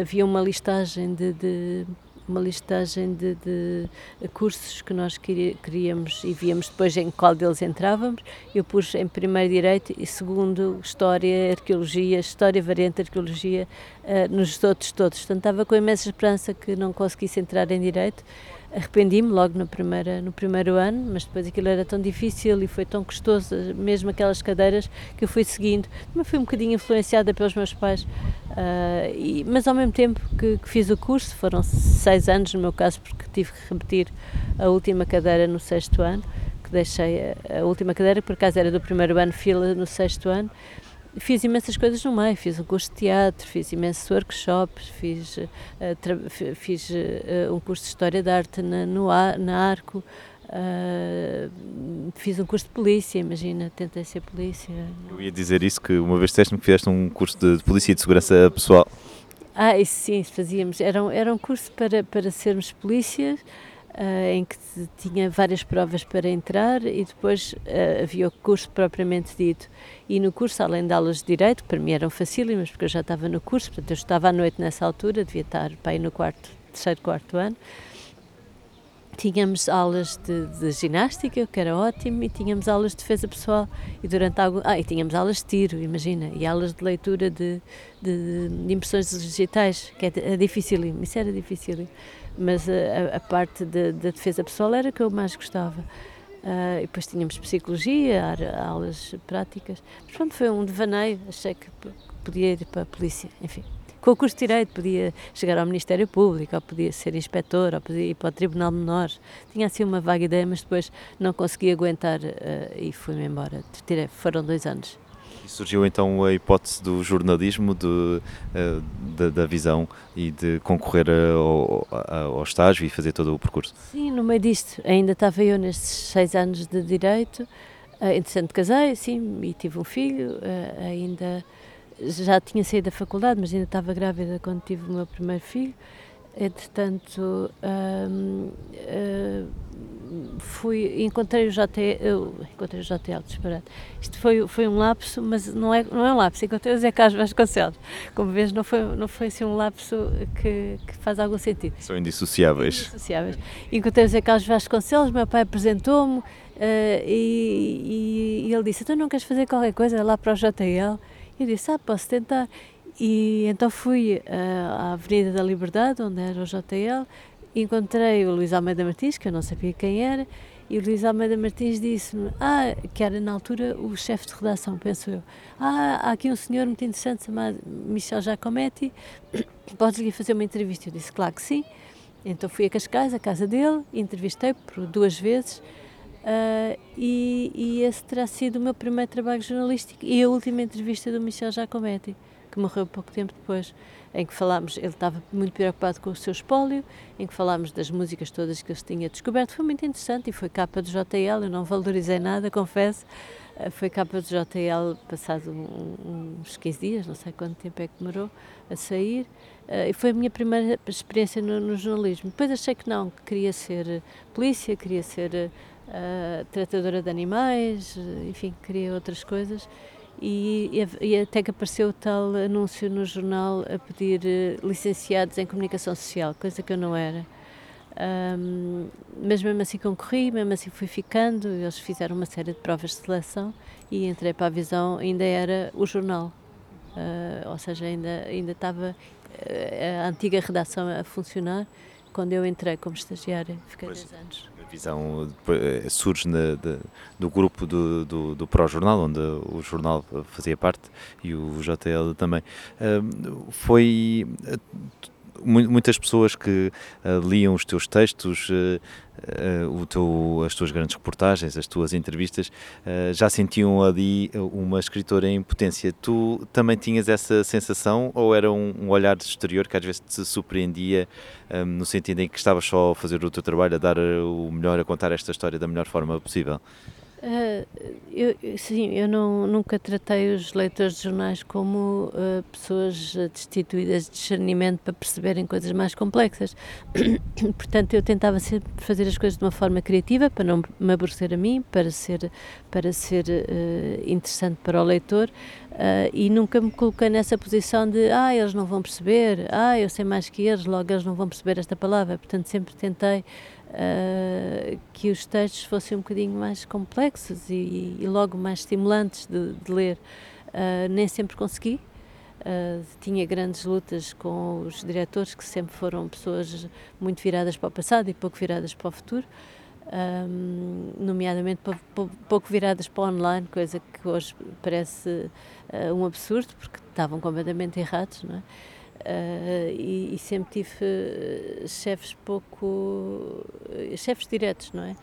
havia uma listagem de, de uma listagem de, de, cursos que nós queríamos e víamos depois em qual deles entrávamos. Eu pus em primeiro Direito e segundo História, Arqueologia, História Variante Arqueologia, uh, nos outros todos. Portanto, estava com imensa esperança que não conseguisse entrar em Direito arrependi-me logo no, primeira, no primeiro ano, mas depois aquilo era tão difícil e foi tão custoso, mesmo aquelas cadeiras, que eu fui seguindo. Também fui um bocadinho influenciada pelos meus pais, uh, e, mas ao mesmo tempo que, que, fiz o curso, foram seis anos no meu caso, porque tive que repetir a última cadeira no sexto ano, que deixei a, a última cadeira, que por acaso era do primeiro ano, fila no sexto ano, fiz imensas coisas no meio, fiz um curso de teatro, fiz imensos workshops, fiz, uh, fiz uh, um curso de História da Arte na, no, na Arco, uh, fiz um curso de polícia, imagina, tentei ser polícia. Eu ia dizer isso, que uma vez disseste-me que fizeste um curso de, de polícia e de segurança pessoal. Ah, isso sim, fazíamos, era, era um curso para, para sermos polícias, Uh, em que tinha várias provas para entrar e depois uh, havia o curso propriamente dito. E no curso, além de aulas de Direito, que para mim eram facílimas, porque eu já estava no curso, portanto eu estava à noite nessa altura, devia estar para no quarto, terceiro, quarto ano, tínhamos aulas de, de, ginástica, que era ótimo, e tínhamos aulas de defesa pessoal. E durante algum, ah, e tínhamos aulas de tiro, imagina, e aulas de leitura de, de, de impressões digitais, que é, é dificílimo, isso era dificílimo mas a, a parte da de, de defesa pessoal era que eu mais gostava. Uh, e depois tínhamos psicologia, aulas práticas. Mas pronto, foi um devaneio, achei que podia ir para a polícia, enfim. Com o curso de Direito podia chegar ao Ministério Público, ou podia ser inspetor, ou podia ir para o Tribunal de Menores. Tinha assim uma vaga ideia, mas depois não consegui aguentar uh, e fui-me embora. Foram dois anos. E surgiu então a hipótese do jornalismo, de, uh, da, da, visão e de concorrer ao, ao, estágio e fazer todo o percurso. Sim, no meio disto, ainda estava eu nestes seis anos de Direito, entretanto casei, sim, e tive um filho, uh, ainda já tinha saído da faculdade, mas ainda estava grávida quando tive o meu primeiro filho. Entretanto, um, uh, fui, encontrei o JTL, encontrei o JTL, disparado. Isto foi, foi um lapso, mas não é, não é um lapso, encontrei o Zé Carlos Vasconcelos. Como vês, não foi, não foi assim um lapso que, que faz algum sentido. São indissociáveis. Indissociáveis. Encontrei o Zé Carlos Vasconcelos, meu pai apresentou-me uh, e, e, e, ele disse, então não queres fazer qualquer coisa lá para o JTL? Eu disse, ah, posso tentar. E então fui uh, à Avenida da Liberdade, onde era o JL, encontrei o Luís Almeida Martins, que eu não sabia quem era, e o Luís Almeida Martins disse-me, ah, que era na altura o chefe de redação, penso eu, ah, há aqui um senhor muito interessante chamado Michel Giacometti, podes-lhe fazer uma entrevista? Eu disse, claro que sim. Então fui a Cascais, à casa dele, entrevistei por duas vezes, Uh, e, e, esse terá sido o meu primeiro trabalho jornalístico e a última entrevista do Michel Giacometti, que morreu pouco tempo depois, em que falámos, ele estava muito preocupado com o seu espólio, em que falámos das músicas todas que ele tinha descoberto. Foi muito interessante e foi capa do JL, eu não valorizei nada, confesso. Uh, foi capa do JL passado uns 15 dias, não sei quanto tempo é que demorou a sair. Uh, e foi a minha primeira experiência no, no, jornalismo. Depois achei que não, que queria ser polícia, queria ser uh, tratadora de animais, enfim, queria outras coisas. E, e, até que apareceu o tal anúncio no jornal a pedir uh, licenciados em comunicação social, coisa que eu não era. Um, mas mesmo assim concorri, mesmo assim fui ficando, eles fizeram uma série de provas de seleção e entrei para a visão, ainda era o jornal, uh, ou seja, ainda, ainda estava uh, a antiga redação a funcionar. Quando eu entrei como estagiária, fiquei 10 anos visão eh, surge na, de, do grupo do, do, do Pro-Jornal, onde o jornal fazia parte e o JL também. Foi eh, muitas pessoas que uh, liam os teus textos, uh, uh, o teu, as tuas grandes reportagens, as tuas entrevistas, já sentiam ali uma escritora em potência. Tu também tinhas essa sensação ou era um, um olhar exterior que às vezes te surpreendia um, no sentido em que estavas só a fazer o teu trabalho, a dar o melhor, a contar esta história da melhor forma possível? Uh, eu, sim, eu não, nunca tratei os leitores de jornais como uh, pessoas destituídas de discernimento para perceberem coisas mais complexas. Portanto, eu tentava sempre fazer as coisas de uma forma criativa, para não me aborrecer a mim, para ser, para ser uh, interessante para o leitor, e nunca me coloquei nessa posição de ah, eles não vão perceber, ah, eu sei mais que eles, logo eles não vão perceber esta palavra. Portanto, sempre tentei uh, que os textos fossem um bocadinho mais complexos e, e logo mais estimulantes de, de ler. Uh, nem sempre consegui. Uh, tinha grandes lutas com os diretores, que sempre foram pessoas muito viradas para o passado e pouco viradas para o futuro, um, nomeadamente pouco viradas para o online, coisa que hoje parece um absurdo, porque estavam completamente errados, não é? Uh, e, e, sempre tive uh, chefes pouco. Uh, chefes diretos, não é?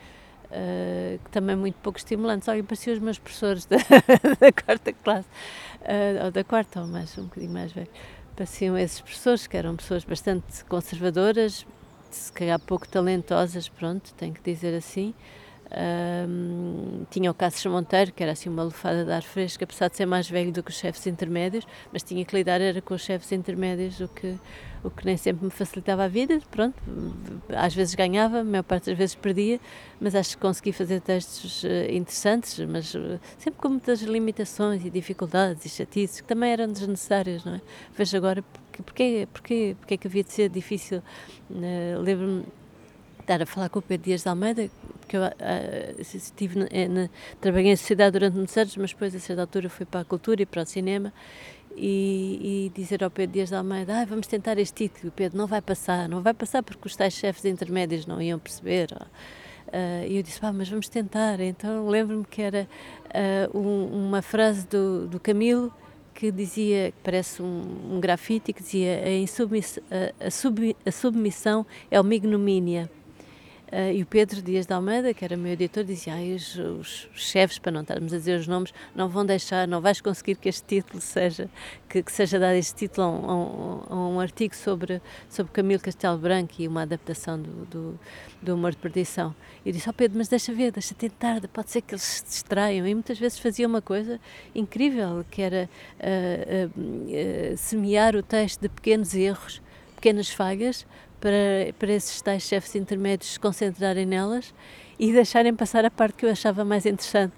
que também muito pouco estimulantes. Olha, pareciam os meus professores da, da quarta classe, ou da quarta, ou mais, um bocadinho mais velho. Pareciam esses professores, que eram pessoas bastante conservadoras, se calhar pouco talentosas, pronto, tenho que dizer assim. Um, tinha o Cássio Monteiro, que era assim uma lufada de ar fresco, apesar de ser mais velho do que os chefes intermédios, mas tinha que lidar era com os chefes intermédios, o que, o que nem sempre me facilitava a vida. Pronto, às vezes ganhava, a maior parte das vezes perdia, mas acho que consegui fazer textos uh, interessantes, mas uh, sempre com muitas limitações e dificuldades e chatices, que também eram desnecessárias, não é? Vejo agora porque, porque, porque, porque é que havia de ser difícil. Uh, Lembro-me estar a falar com o Pedro Dias de Almeida, porque eu uh, estive eh, na, trabalhei em sociedade durante muitos anos, mas depois a certa altura fui para a cultura e para o cinema e, e dizer ao Pedro Dias de Almeida, ah, vamos tentar este título, Pedro, não vai passar, não vai passar porque os tais chefes intermédios não iam perceber. Uh, e eu disse, ah, mas vamos tentar. Então lembro-me que era uh, um, uma frase do, do Camilo que dizia, que parece um, um grafite, que dizia a, a, sub, a submissão é uma ignomínia. Uh, e o Pedro Dias de Almeida, que era meu editor, dizia: ah, os, os, chefes, para não estarmos a dizer os nomes, não vão deixar, não vais conseguir que este título seja, que, que seja dado este título a um, a um, artigo sobre, sobre Camilo Castelo Branco e uma adaptação do, do, do Humor de Perdição. E disse: oh Pedro, mas deixa ver, deixa tentar, pode ser que eles se distraiam. E muitas vezes fazia uma coisa incrível, que era uh, uh, semear o texto de pequenos erros, pequenas falhas, para, para esses tais chefes intermédios se concentrarem nelas e deixarem passar a parte que eu achava mais interessante.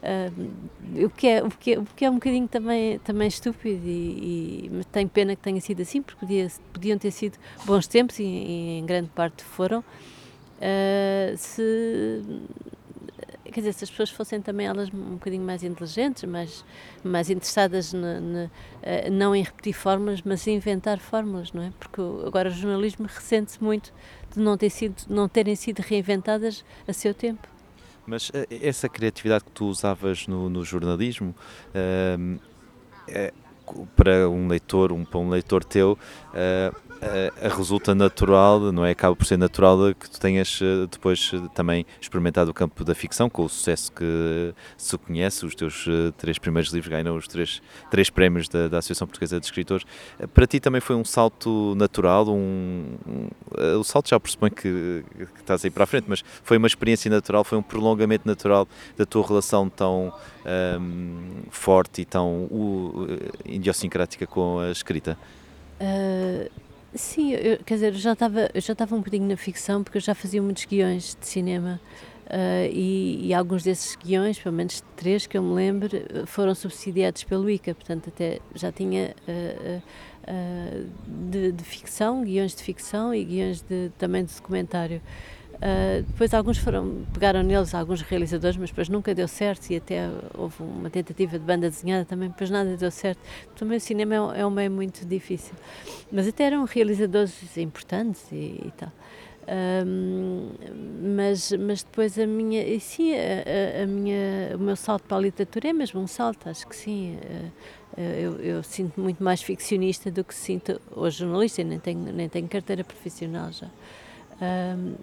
Uh, o, que é, o, que é, o que é um bocadinho também, também estúpido e, e tenho pena que tenha sido assim, porque podia, podiam ter sido bons tempos e, e em grande parte foram. Uh, se quer dizer, se as pessoas fossem também elas um bocadinho mais inteligentes, mais, mais interessadas eh, não em repetir fórmulas, mas em inventar fórmulas, não é? Porque agora o jornalismo ressente-se muito de não, ter sido, não terem sido reinventadas a seu tempo. Mas eh, essa criatividade que tu usavas no, no jornalismo uh, é, para um leitor, um, para um leitor teu, uh, a, resulta natural, não é? Acaba por ser natural que tu tenhas eh, depois eh, também experimentado o campo da ficção, com o sucesso que se conhece. Os teus eh, três primeiros livros ganham os três, três prémios da, da Associação Portuguesa de Escritores. Para ti também foi um salto natural? Um, um o salto já pressupõe que, que estás aí para a frente, mas foi uma experiência natural, foi um prolongamento natural da tua relação tão um, forte e tão uh, idiosincrática com a escrita? Uh, sim, eu, quer dizer, já estava já estava um bocadinho na ficção porque eu já fazia muitos guiões de cinema uh, e, e, alguns desses guiões, pelo menos três que eu me lembro, foram subsidiados pelo ICA, portanto até já tinha uh, de, de, ficção, guiões de ficção e guiões de, também de documentário. Uh, depois alguns foram, pegaram neles, alguns realizadores, mas depois nunca deu certo e até houve uma tentativa de banda desenhada também, depois nada deu certo. Também o cinema é um, é um meio muito difícil. Mas até eram realizadores importantes e, e tal. Um, mas, mas depois a minha, e sim, a, a, minha, o meu salto para a literatura é mesmo um salto, acho que sim. Uh, eu, eu, sinto muito mais ficcionista do que sinto hoje jornalista, nem tenho, nem tenho carteira profissional já. Um,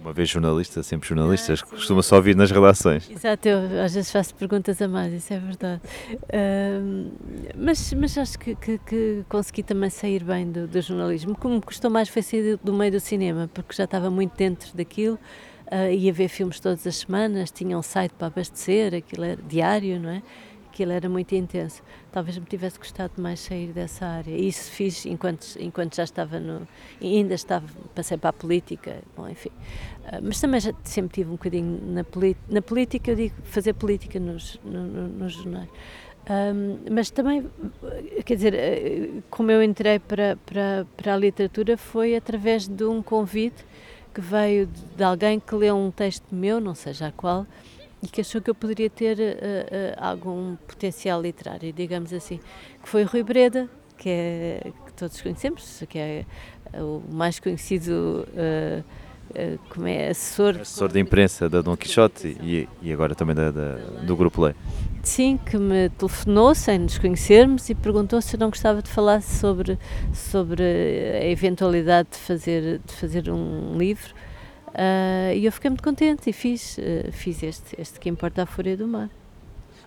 uma vez jornalista, sempre jornalista, ah, costuma só ouvir nas redações. Exato, eu às vezes faço perguntas a mais, isso é verdade. Uh, mas, mas acho que, que, que, consegui também sair bem do, do jornalismo. Como me custou mais foi sair do meio do cinema, porque já estava muito dentro daquilo, uh, ia ver filmes todas as semanas, tinha um site para abastecer, aquilo era diário, não é? Aquilo era muito intenso. Talvez me tivesse gostado mais sair dessa área. E isso fiz enquanto, enquanto já estava no. ainda estava, passei para a política, bom, enfim. Uh, mas também já sempre tive um bocadinho na, na política, eu digo fazer política nos, no, no, jornais. Um, mas também, quer dizer, eh, como eu entrei para, para, para a literatura foi através de um convite que veio de alguém que leu um texto meu, não sei já qual, e que achou que eu poderia ter uh, uh, algum potencial literário, digamos assim, que foi Rui Breda, que, é, que todos conhecemos, que é o mais conhecido uh, como é assessor assessor de imprensa da Dom Quixote e, e agora também da, da, do Grupo Lei. Sim, que me telefonou sem nos conhecermos e perguntou se eu não gostava de falar sobre sobre a eventualidade de fazer de fazer um livro Uh, e eu fiquei muito contente e fiz, uh, fiz este, este que importa a Fúria do Mar.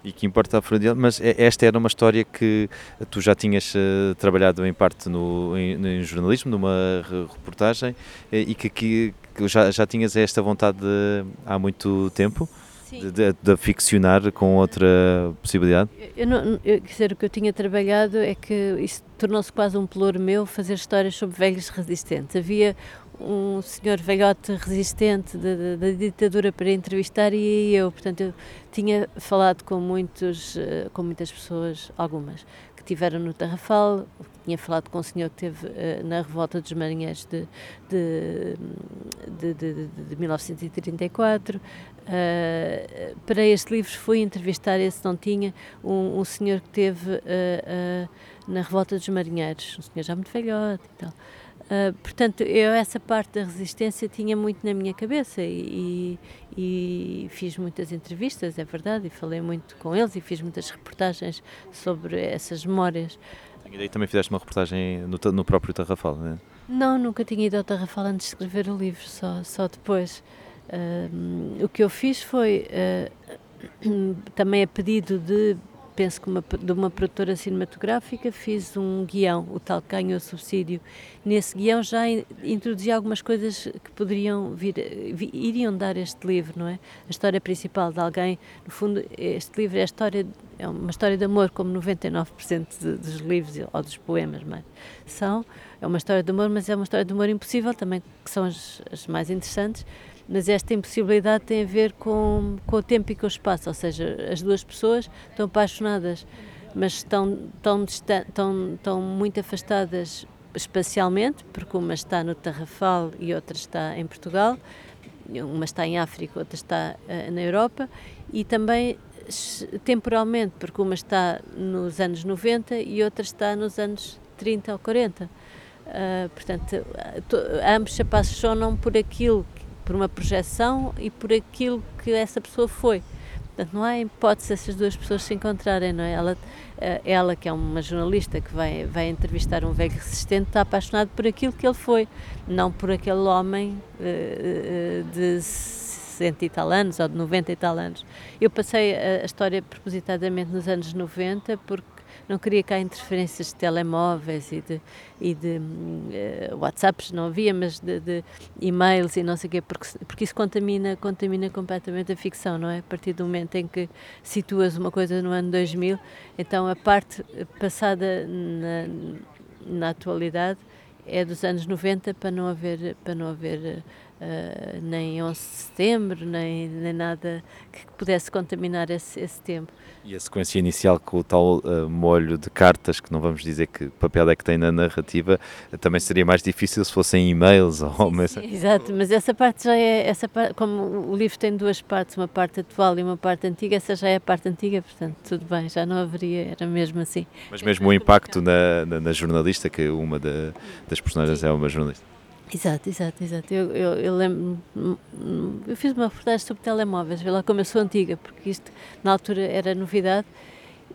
E que importa a Fúria do Mar, mas esta era uma história que tu já tinhas uh, trabalhado em parte no, em, em, jornalismo, numa reportagem, e que, que, que, já, já tinhas esta vontade de, há muito tempo? De, de, de, ficcionar com outra possibilidade? Eu, não, eu, quer dizer, o que eu tinha trabalhado é que isso tornou-se quase um pelouro meu fazer histórias sobre velhos resistentes. Havia um senhor velhote resistente da ditadura para entrevistar e eu, portanto, eu tinha falado com muitos, eh, com muitas pessoas, algumas que tiveram no Tarrafal, tinha falado com um senhor que teve uh, na revolta dos marinheiros de, de, de, de, de 1934. Uh, eh, para este livro fui entrevistar, esse não tinha, um, um senhor que teve uh, na revolta dos marinheiros, um senhor já muito velhote e tal. Uh, portanto, eu essa parte da resistência tinha muito na minha cabeça e, e, fiz muitas entrevistas, é verdade, e falei muito com eles e fiz muitas reportagens sobre essas memórias. E daí também fizeste uma reportagem no, no próprio Tarrafal, não é? Não, nunca tinha ido ao Tarrafal antes de escrever o livro, só, só depois. Uh, o que eu fiz foi, uh, também a pedido de penso que uma, de uma produtora cinematográfica, fiz um guião, o tal que ganhou subsídio. Nesse guião já introduzi algumas coisas que poderiam vir, iriam dar este livro, não é? A história principal de alguém, no fundo, este livro é, história, é uma história de amor, como 99% de, dos livros ou dos poemas mas são. É uma história de amor, mas é uma história de amor impossível também, que são as, as mais interessantes mas esta impossibilidade tem a ver com, com o tempo e com o espaço, ou seja, as duas pessoas estão apaixonadas, mas estão, muito afastadas espacialmente, porque uma está no Tarrafal e outra está em Portugal, uma está em África, outra está uh, na Europa, e também temporalmente, porque uma está nos anos 90 e outra está nos anos 30 ou 40. Uh, eh, portanto, ambos se apaixonam por aquilo por uma projeção e por aquilo que essa pessoa foi. Portanto, não há hipótese essas duas pessoas se encontrarem, não é? Ela, eh, ela que é uma jornalista que vai, vai entrevistar um velho resistente, está apaixonado por aquilo que ele foi, não por aquele homem uh, de 60 e tal anos ou de 90 e tal anos. Eu passei a história propositadamente nos anos 90 porque não queria cá interferências de telemóveis e de, e de uh, WhatsApps, não havia, mas de, de, e-mails e não sei o quê, porque, porque isso contamina, contamina completamente a ficção, não é? A partir do momento em que situas uma coisa no ano 2000, então a parte passada na, na atualidade é dos anos 90 para não haver, para não haver uh, nem 11 de setembro, nem, nem nada que pudesse contaminar esse, esse tempo. E a sequência inicial com o tal uh, molho de cartas, que não vamos dizer que papel é que tem na narrativa, também seria mais difícil se fossem e-mails ou mensagens. Exato, mas essa parte já é, essa parte, como o livro tem duas partes, uma parte atual e uma parte antiga, essa já é a parte antiga, portanto tudo bem, já não haveria, era mesmo assim. Mas mesmo o impacto na, na, na jornalista, que uma da, das personagens Sim. é uma jornalista. Exato, exato, exato. Eu, eu, eu lembro, eu fiz uma reportagem sobre telemóveis, vê lá como eu sou antiga, porque isto na altura era novidade,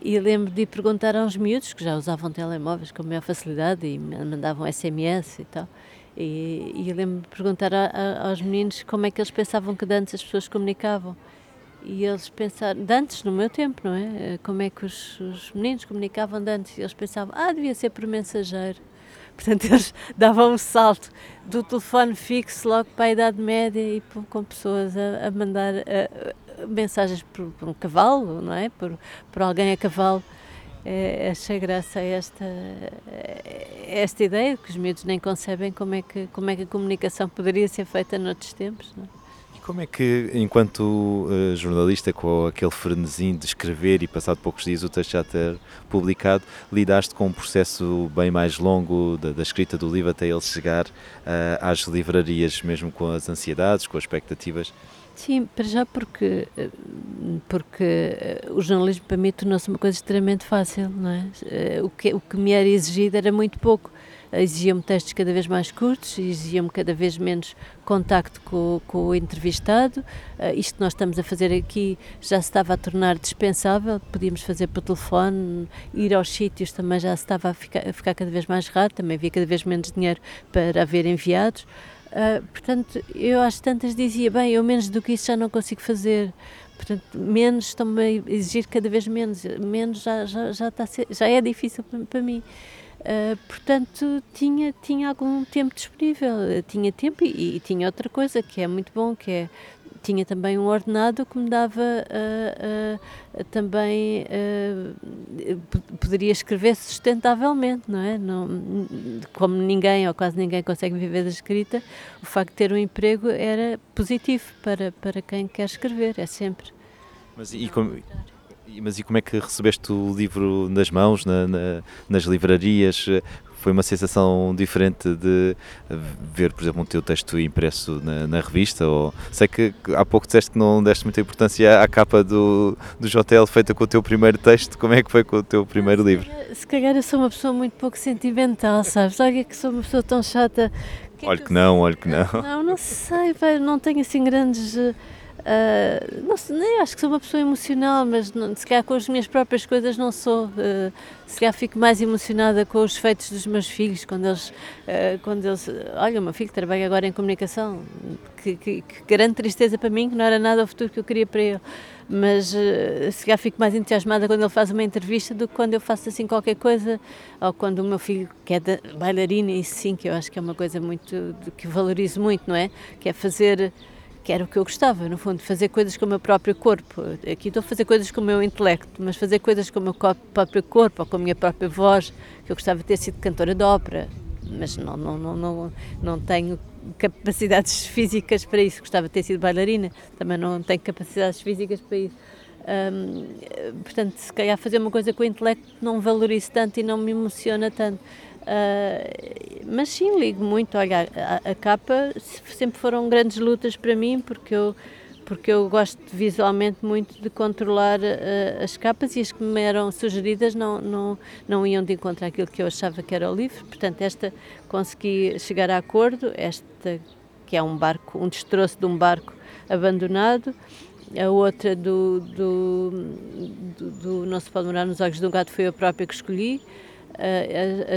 e lembro de perguntar a uns miúdos que já usavam telemóveis com maior facilidade e mandavam SMS e tal. E, e lembro de perguntar a, a, aos meninos como é que eles pensavam que antes as pessoas comunicavam. E eles pensaram, antes, no meu tempo, não é? Como é que os, os meninos comunicavam antes? E eles pensavam, ah, devia ser por mensageiro. Portanto, eles davam um salto do telefone fixo logo para a Idade Média e com pessoas a, a mandar a, mensagens por, por, um cavalo, não é? Por, por alguém a cavalo. É, achei graça esta, esta ideia, que os miúdos nem concebem como é, que, como é que a comunicação poderia ser feita noutros tempos. Não é? Como é que, enquanto uh, jornalista, com aquele frenesim de escrever e passado poucos dias o texto já ter publicado, lidaste com um processo bem mais longo da, da escrita do livro até ele chegar uh, às livrarias, mesmo com as ansiedades, com as expectativas? Sim, para já porque, eh, porque o jornalismo para mim tornou-se uma coisa extremamente fácil, não é? O que, o que me era exigido era muito pouco exigiam-me testes cada vez mais curtos, exigiam-me cada vez menos contacto com, com o entrevistado. Uh, isto que nós estamos a fazer aqui já se estava a tornar dispensável, podíamos fazer por telefone, ir aos sítios também já se estava a ficar, a ficar cada vez mais raro, também havia cada vez menos dinheiro para haver enviados. Uh, portanto, eu às tantas dizia, bem, eu menos do que isso já não consigo fazer. Portanto, menos estão-me a exigir cada vez menos. Menos já, já, já, está já é difícil para mim. Uh, portanto, tinha, tinha algum tempo disponível, tinha tempo e, e, tinha outra coisa que é muito bom, que é tinha também um ordenado que me dava uh, uh, também poderia escrever sustentavelmente, não é? Não, como ninguém ou quase ninguém consegue viver da escrita, o facto de ter um emprego era positivo para, para quem quer escrever, é sempre. Mas e como, mas e como é que recebeste o livro nas mãos, na, na, nas livrarias? Foi uma sensação diferente de ver, por exemplo, um teu texto impresso na, na revista? Ou, sei que há pouco disseste que não deste muita importância à capa do, do Jotel feita com o teu primeiro texto. Como é que foi com o teu primeiro se livro? Calhar, se calhar eu sou uma pessoa muito pouco sentimental, sabes? Olha que sou uma pessoa tão chata. Que olha que, que não, olha que não. Não, não sei, não tenho assim grandes Uh, não sei, nem acho que sou uma pessoa emocional, mas não, se calhar com as minhas próprias coisas não sou. Uh, se calhar fico mais emocionada com os feitos dos meus filhos, quando eles. Uh, quando eles olha, o meu filho trabalha agora em comunicação, que, que, que, grande tristeza para mim, que não era nada o futuro que eu queria para ele. Mas se calhar fico mais entusiasmada quando ele faz uma entrevista do que quando eu faço assim qualquer coisa, ou quando o meu filho, que é bailarina, e sim, que eu acho que é uma coisa muito. que valorizo muito, não é? Que é fazer que era o que eu gostava, no fundo, fazer coisas com o meu próprio corpo. Aqui estou a fazer coisas com o meu intelecto, mas fazer coisas com o meu próprio corpo ou com a minha própria voz, que eu gostava de ter sido cantora de ópera, mas não, não, não, não, não tenho capacidades físicas para isso. Gostava de ter sido bailarina, também não tenho capacidades físicas para isso. Hum, portanto, se calhar fazer uma coisa com o intelecto não valorizo tanto e não me emociona tanto. Uh, mas sim, ligo muito. Olha, a, a, capa sempre foram grandes lutas para mim, porque eu, porque eu gosto visualmente muito de controlar uh, as capas e as que me eram sugeridas não, não, não iam de encontro àquilo que eu achava que era o livro. Portanto, esta consegui chegar a acordo, esta que é um barco, um destroço de um barco abandonado a outra do, do, do, do Não se pode morar nos olhos de um gato foi a própria que escolhi.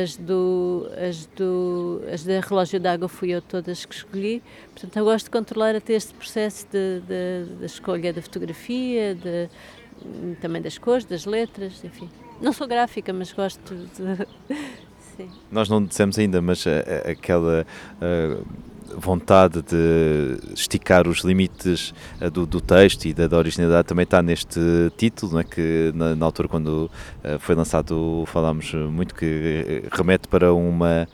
As, do, as, do, as da relógio d'água fui eu todas que escolhi. Portanto, eu gosto de controlar até este processo de escolha da fotografia, de, também das cores, das letras, enfim. Não sou gráfica, mas gosto de. Sim. Nós não dissemos ainda, mas a, a, aquela. Uh vontade de esticar os limites uh, do, do, texto e da, da, originalidade também está neste título, não é? que na, na altura quando uh, foi lançado falámos muito que remete para uma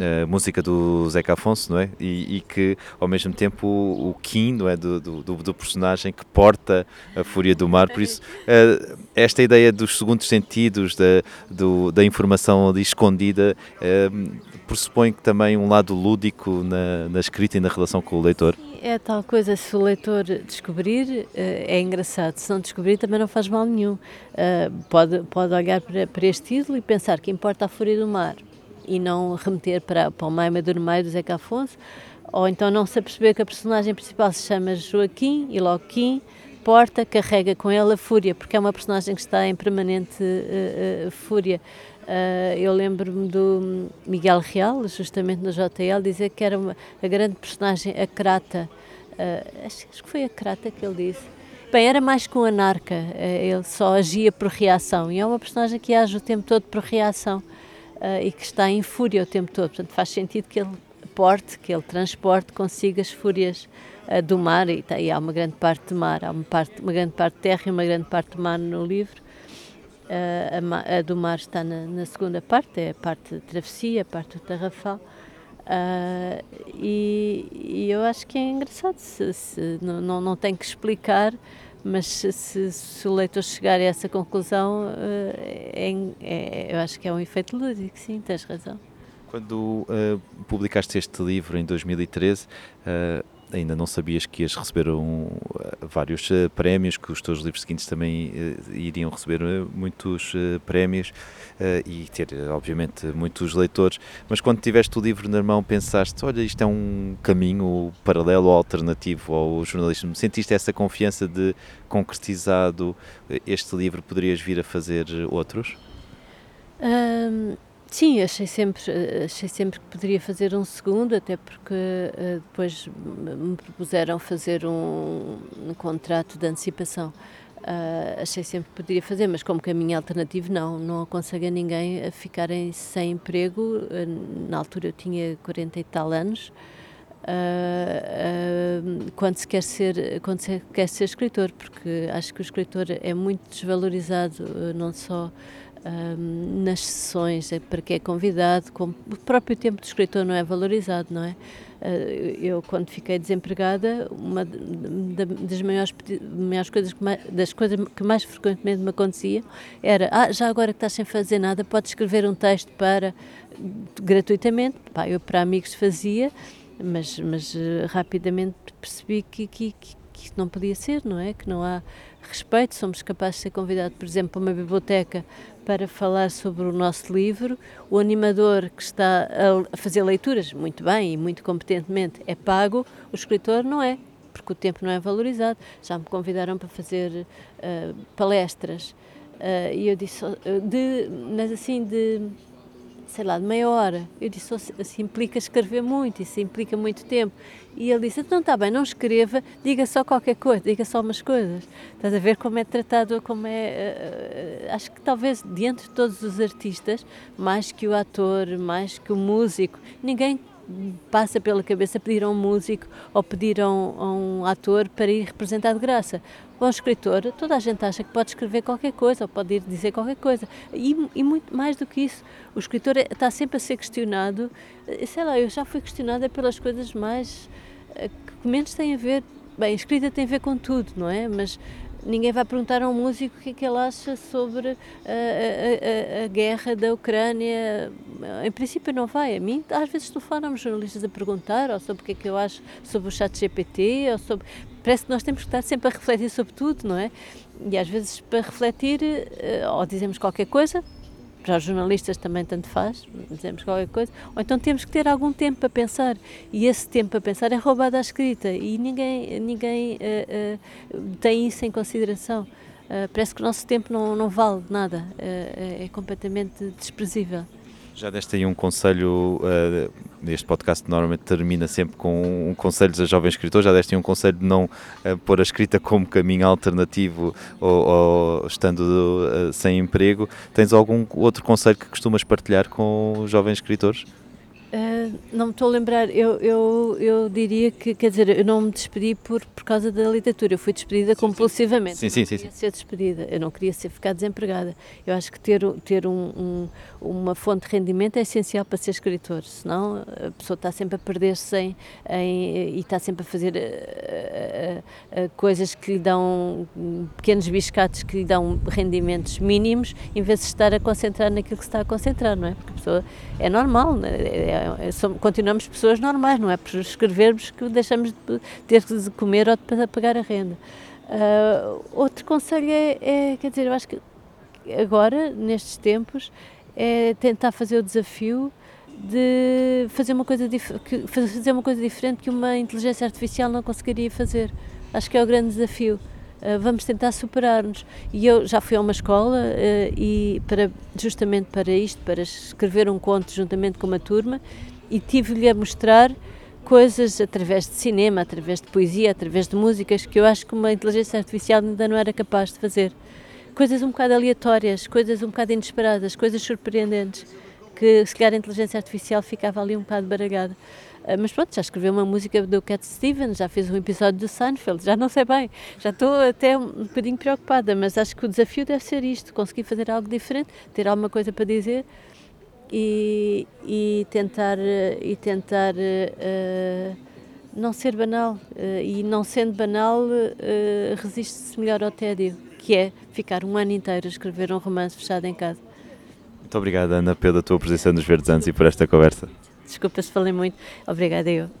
a música do Zeca Afonso, não é? E, e que ao mesmo tempo o, o Kim, não é? Do, do, do, personagem que porta a fúria do mar, por isso uh, esta ideia dos segundos sentidos, da, do, da informação ali escondida, uh, pressupõe que também um lado lúdico na, na escrita e na relação com o leitor. É tal coisa, se o leitor descobrir, eh, é engraçado. Se não descobrir, também não faz mal nenhum. Pode, pode olhar para, para este título e pensar que importa a fúria do mar e não remeter para, para o Maima do Meio do Zeca Afonso, ou então não se aperceber que a personagem principal se chama Joaquim e logo Kim porta, carrega com ele a fúria, porque é uma personagem que está em permanente uh, uh, fúria. Uh, eu lembro-me do Miguel Real, justamente no JL, dizer que era uma, a grande personagem, a Crata. Acho, acho, que foi a Crata que ele disse. Bem, era mais com a Narca, ele só agia por reação, e é uma personagem que age o tempo todo por reação uh, e que está em fúria o tempo todo. Portanto, faz sentido que ele porte, que ele transporte consigo as fúrias uh, do mar e, tá, e, há uma grande parte de mar, há uma, parte, uma grande parte de terra e uma grande parte de mar no livro. Uh, a, a, do mar está na, na, segunda parte, é a parte de travessia, a parte do tarrafal. Uh, e, e, eu acho que é engraçado, se, se, não, não, não tem que explicar mas se, se, o leitor chegar a essa conclusão, eh, é, é, eu acho que é um efeito lúdico, sim, tens razão. Quando uh, publicaste este livro em 2013, uh, ainda não sabias que ias receber um, vários uh, prémios, que os teus livros seguintes também iriam receber muitos prémios e ter, obviamente, muitos leitores. Mas quando tiveste o livro na mão, pensaste: olha, isto é um caminho paralelo ou alternativo ao jornalismo. Sentiste essa confiança de concretizado este livro, poderias vir a fazer outros? Sim, achei sempre, achei sempre que poderia fazer um segundo, até porque depois me propuseram fazer um, um contrato de antecipação. Uh, achei sempre que poderia fazer, mas como caminho alternativo, não. Não aconselho a ninguém a ficarem sem emprego. Uh, na altura eu tinha 40 e tal anos. quando se quer ser quando se quer ser escritor porque acho que o escritor é muito desvalorizado não só nas sessões é para que é convidado, como o próprio tempo do escritor não é valorizado, não é? Uh, eu, quando fiquei desempregada, uma das maiores, maiores coisas, que mais, das coisas que mais frequentemente me acontecia era: ah, já agora que estás sem fazer nada, podes escrever um texto para gratuitamente. Pá, eu para amigos fazia, mas, mas uh, rapidamente percebi que, que, que, que não podia ser, não é? Que não há respeito, somos capazes de ser convidados, por exemplo, para uma biblioteca para falar sobre o nosso livro. O animador que está a fazer leituras, muito bem e muito competentemente, é pago, o escritor não é, porque o tempo não é valorizado. Já me convidaram para fazer uh, palestras uh, e eu disse, uh, de, mas assim, de sei lá, de meia hora. Eu disse, assim implica escrever muito, isso implica muito tempo. E ele disse, então está bem, não escreva, diga só qualquer coisa, diga só umas coisas. Estás a ver como é tratado, como é... Uh, acho que talvez, diante de todos os artistas, mais que o ator, mais que o músico, ninguém passa pela cabeça pedir a um músico ou pedir a um, a um ator para ir representar de graça. Ou um escritor, toda a gente acha que pode escrever qualquer coisa ou pode ir dizer qualquer coisa. E, e muito mais do que isso, o escritor é, está sempre a ser questionado. Eh, sei lá, eu já fui questionada pelas coisas mais. Eh, que menos têm a ver. Bem, escrita tem a ver com tudo, não é? Mas ninguém vai perguntar a um músico o que é que ele acha sobre a, a, a, a, guerra da Ucrânia. Em princípio não vai. A mim, às vezes telefonam-me jornalistas a perguntar ou sobre o que é que eu acho sobre o chat GPT, ou sobre... Parece que nós temos que estar sempre a refletir sobre tudo, não é? E às vezes para refletir, eh, ou dizemos qualquer coisa, para os jornalistas também tanto faz, dizemos qualquer coisa, ou então temos que ter algum tempo para pensar, e esse tempo para pensar é roubado à escrita, e ninguém, ninguém uh, uh, tem isso em consideração. Uh, parece que o nosso tempo não, não vale nada, é completamente desprezível. Já deste aí um conselho, uh, este podcast normalmente termina sempre com um conselho a jovens escritores, já deste aí um conselho de não uh, pôr a escrita como caminho alternativo ou, ou estando uh, sem emprego. Tens algum outro conselho que costumas partilhar com jovens escritores? Uh, não me estou a lembrar, eu, eu, eu diria que, quer dizer, eu não me despedi por, por causa da literatura, eu fui despedida sim, compulsivamente. Sim, sim, sim. Eu queria ser despedida, eu não queria ser, ficar desempregada. Eu acho que ter, ter um, um, uma fonte de rendimento é essencial para ser escritor, senão a pessoa está sempre a perder-se em, em, e está sempre a fazer uh, uh, coisas que lhe dão, pequenos biscates que lhe dão rendimentos mínimos, em vez de estar a concentrar naquilo que se está a concentrar, não é? Porque a pessoa é normal, é, é, continuamos pessoas normais, não é por escrevermos que deixamos de ter de comer ou de pagar a renda. Uh, outro conselho é, é, quer dizer, eu acho que agora, nestes tempos, é tentar fazer o desafio de fazer uma coisa, fazer uma coisa diferente que uma inteligência artificial não conseguiria fazer. Acho que é o grande desafio. Uh, vamos tentar superar-nos. E eu já fui a uma escola uh, e para, justamente para isto, para escrever um conto juntamente com uma turma e tive-lhe a mostrar coisas através de cinema, através de poesia, através de músicas que eu acho que uma inteligência artificial ainda não era capaz de fazer. Coisas um bocado aleatórias, coisas um bocado inesperadas, coisas surpreendentes que se calhar a inteligência artificial ficava ali um bocado baralhada. Ah, mas pronto, já escreveu uma música do Cat Stevens, já fez um episódio do Seinfeld, já não sei bem, já estou até um bocadinho preocupada, mas acho que o desafio deve ser isto, conseguir fazer algo diferente, ter alguma coisa para dizer e, e tentar, e tentar uh, não ser banal. Uh, e não sendo banal, uh, resiste-se melhor ao tédio, que é ficar um ano inteiro a escrever um romance fechado em casa. Muito obrigada, Ana, pela tua presença nos Verdes Anos e por esta conversa. Desculpa se falei muito. Obrigada eu.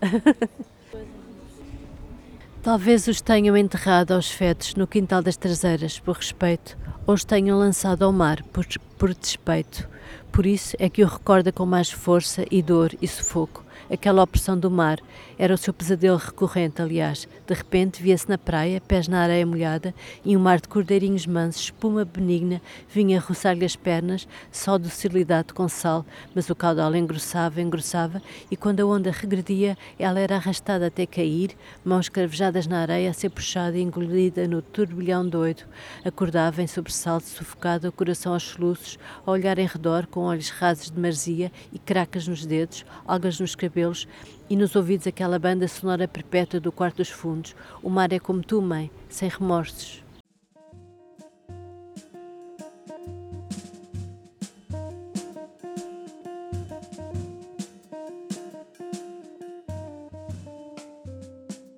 Talvez os tenham enterrado aos fetos no quintal das traseiras por respeito, ou os tenham lançado ao mar por, por despeito. Por isso é que o recorda com mais força e dor e sufoco aquela opressão do mar. Era o seu pesadelo recorrente, aliás. De repente via-se na praia, pés na areia molhada, e um mar de cordeirinhos mansos, espuma benigna, vinha roçar-lhe as pernas, só docilidade com sal, mas o caudal engrossava, engrossava, e quando a onda regredia, ela era arrastada até cair, mãos cravejadas na areia, a ser puxada e engolida no turbilhão doido. Acordava em sobressalto, sufocada, o coração aos soluços, a olhar em redor, com olhos rasos de marzia e cracas nos dedos, algas nos cabelos, cabelos e nos ouvidos aquela banda sonora perpétua do quarto dos fundos. O mar é como tu, mãe, sem remorsos.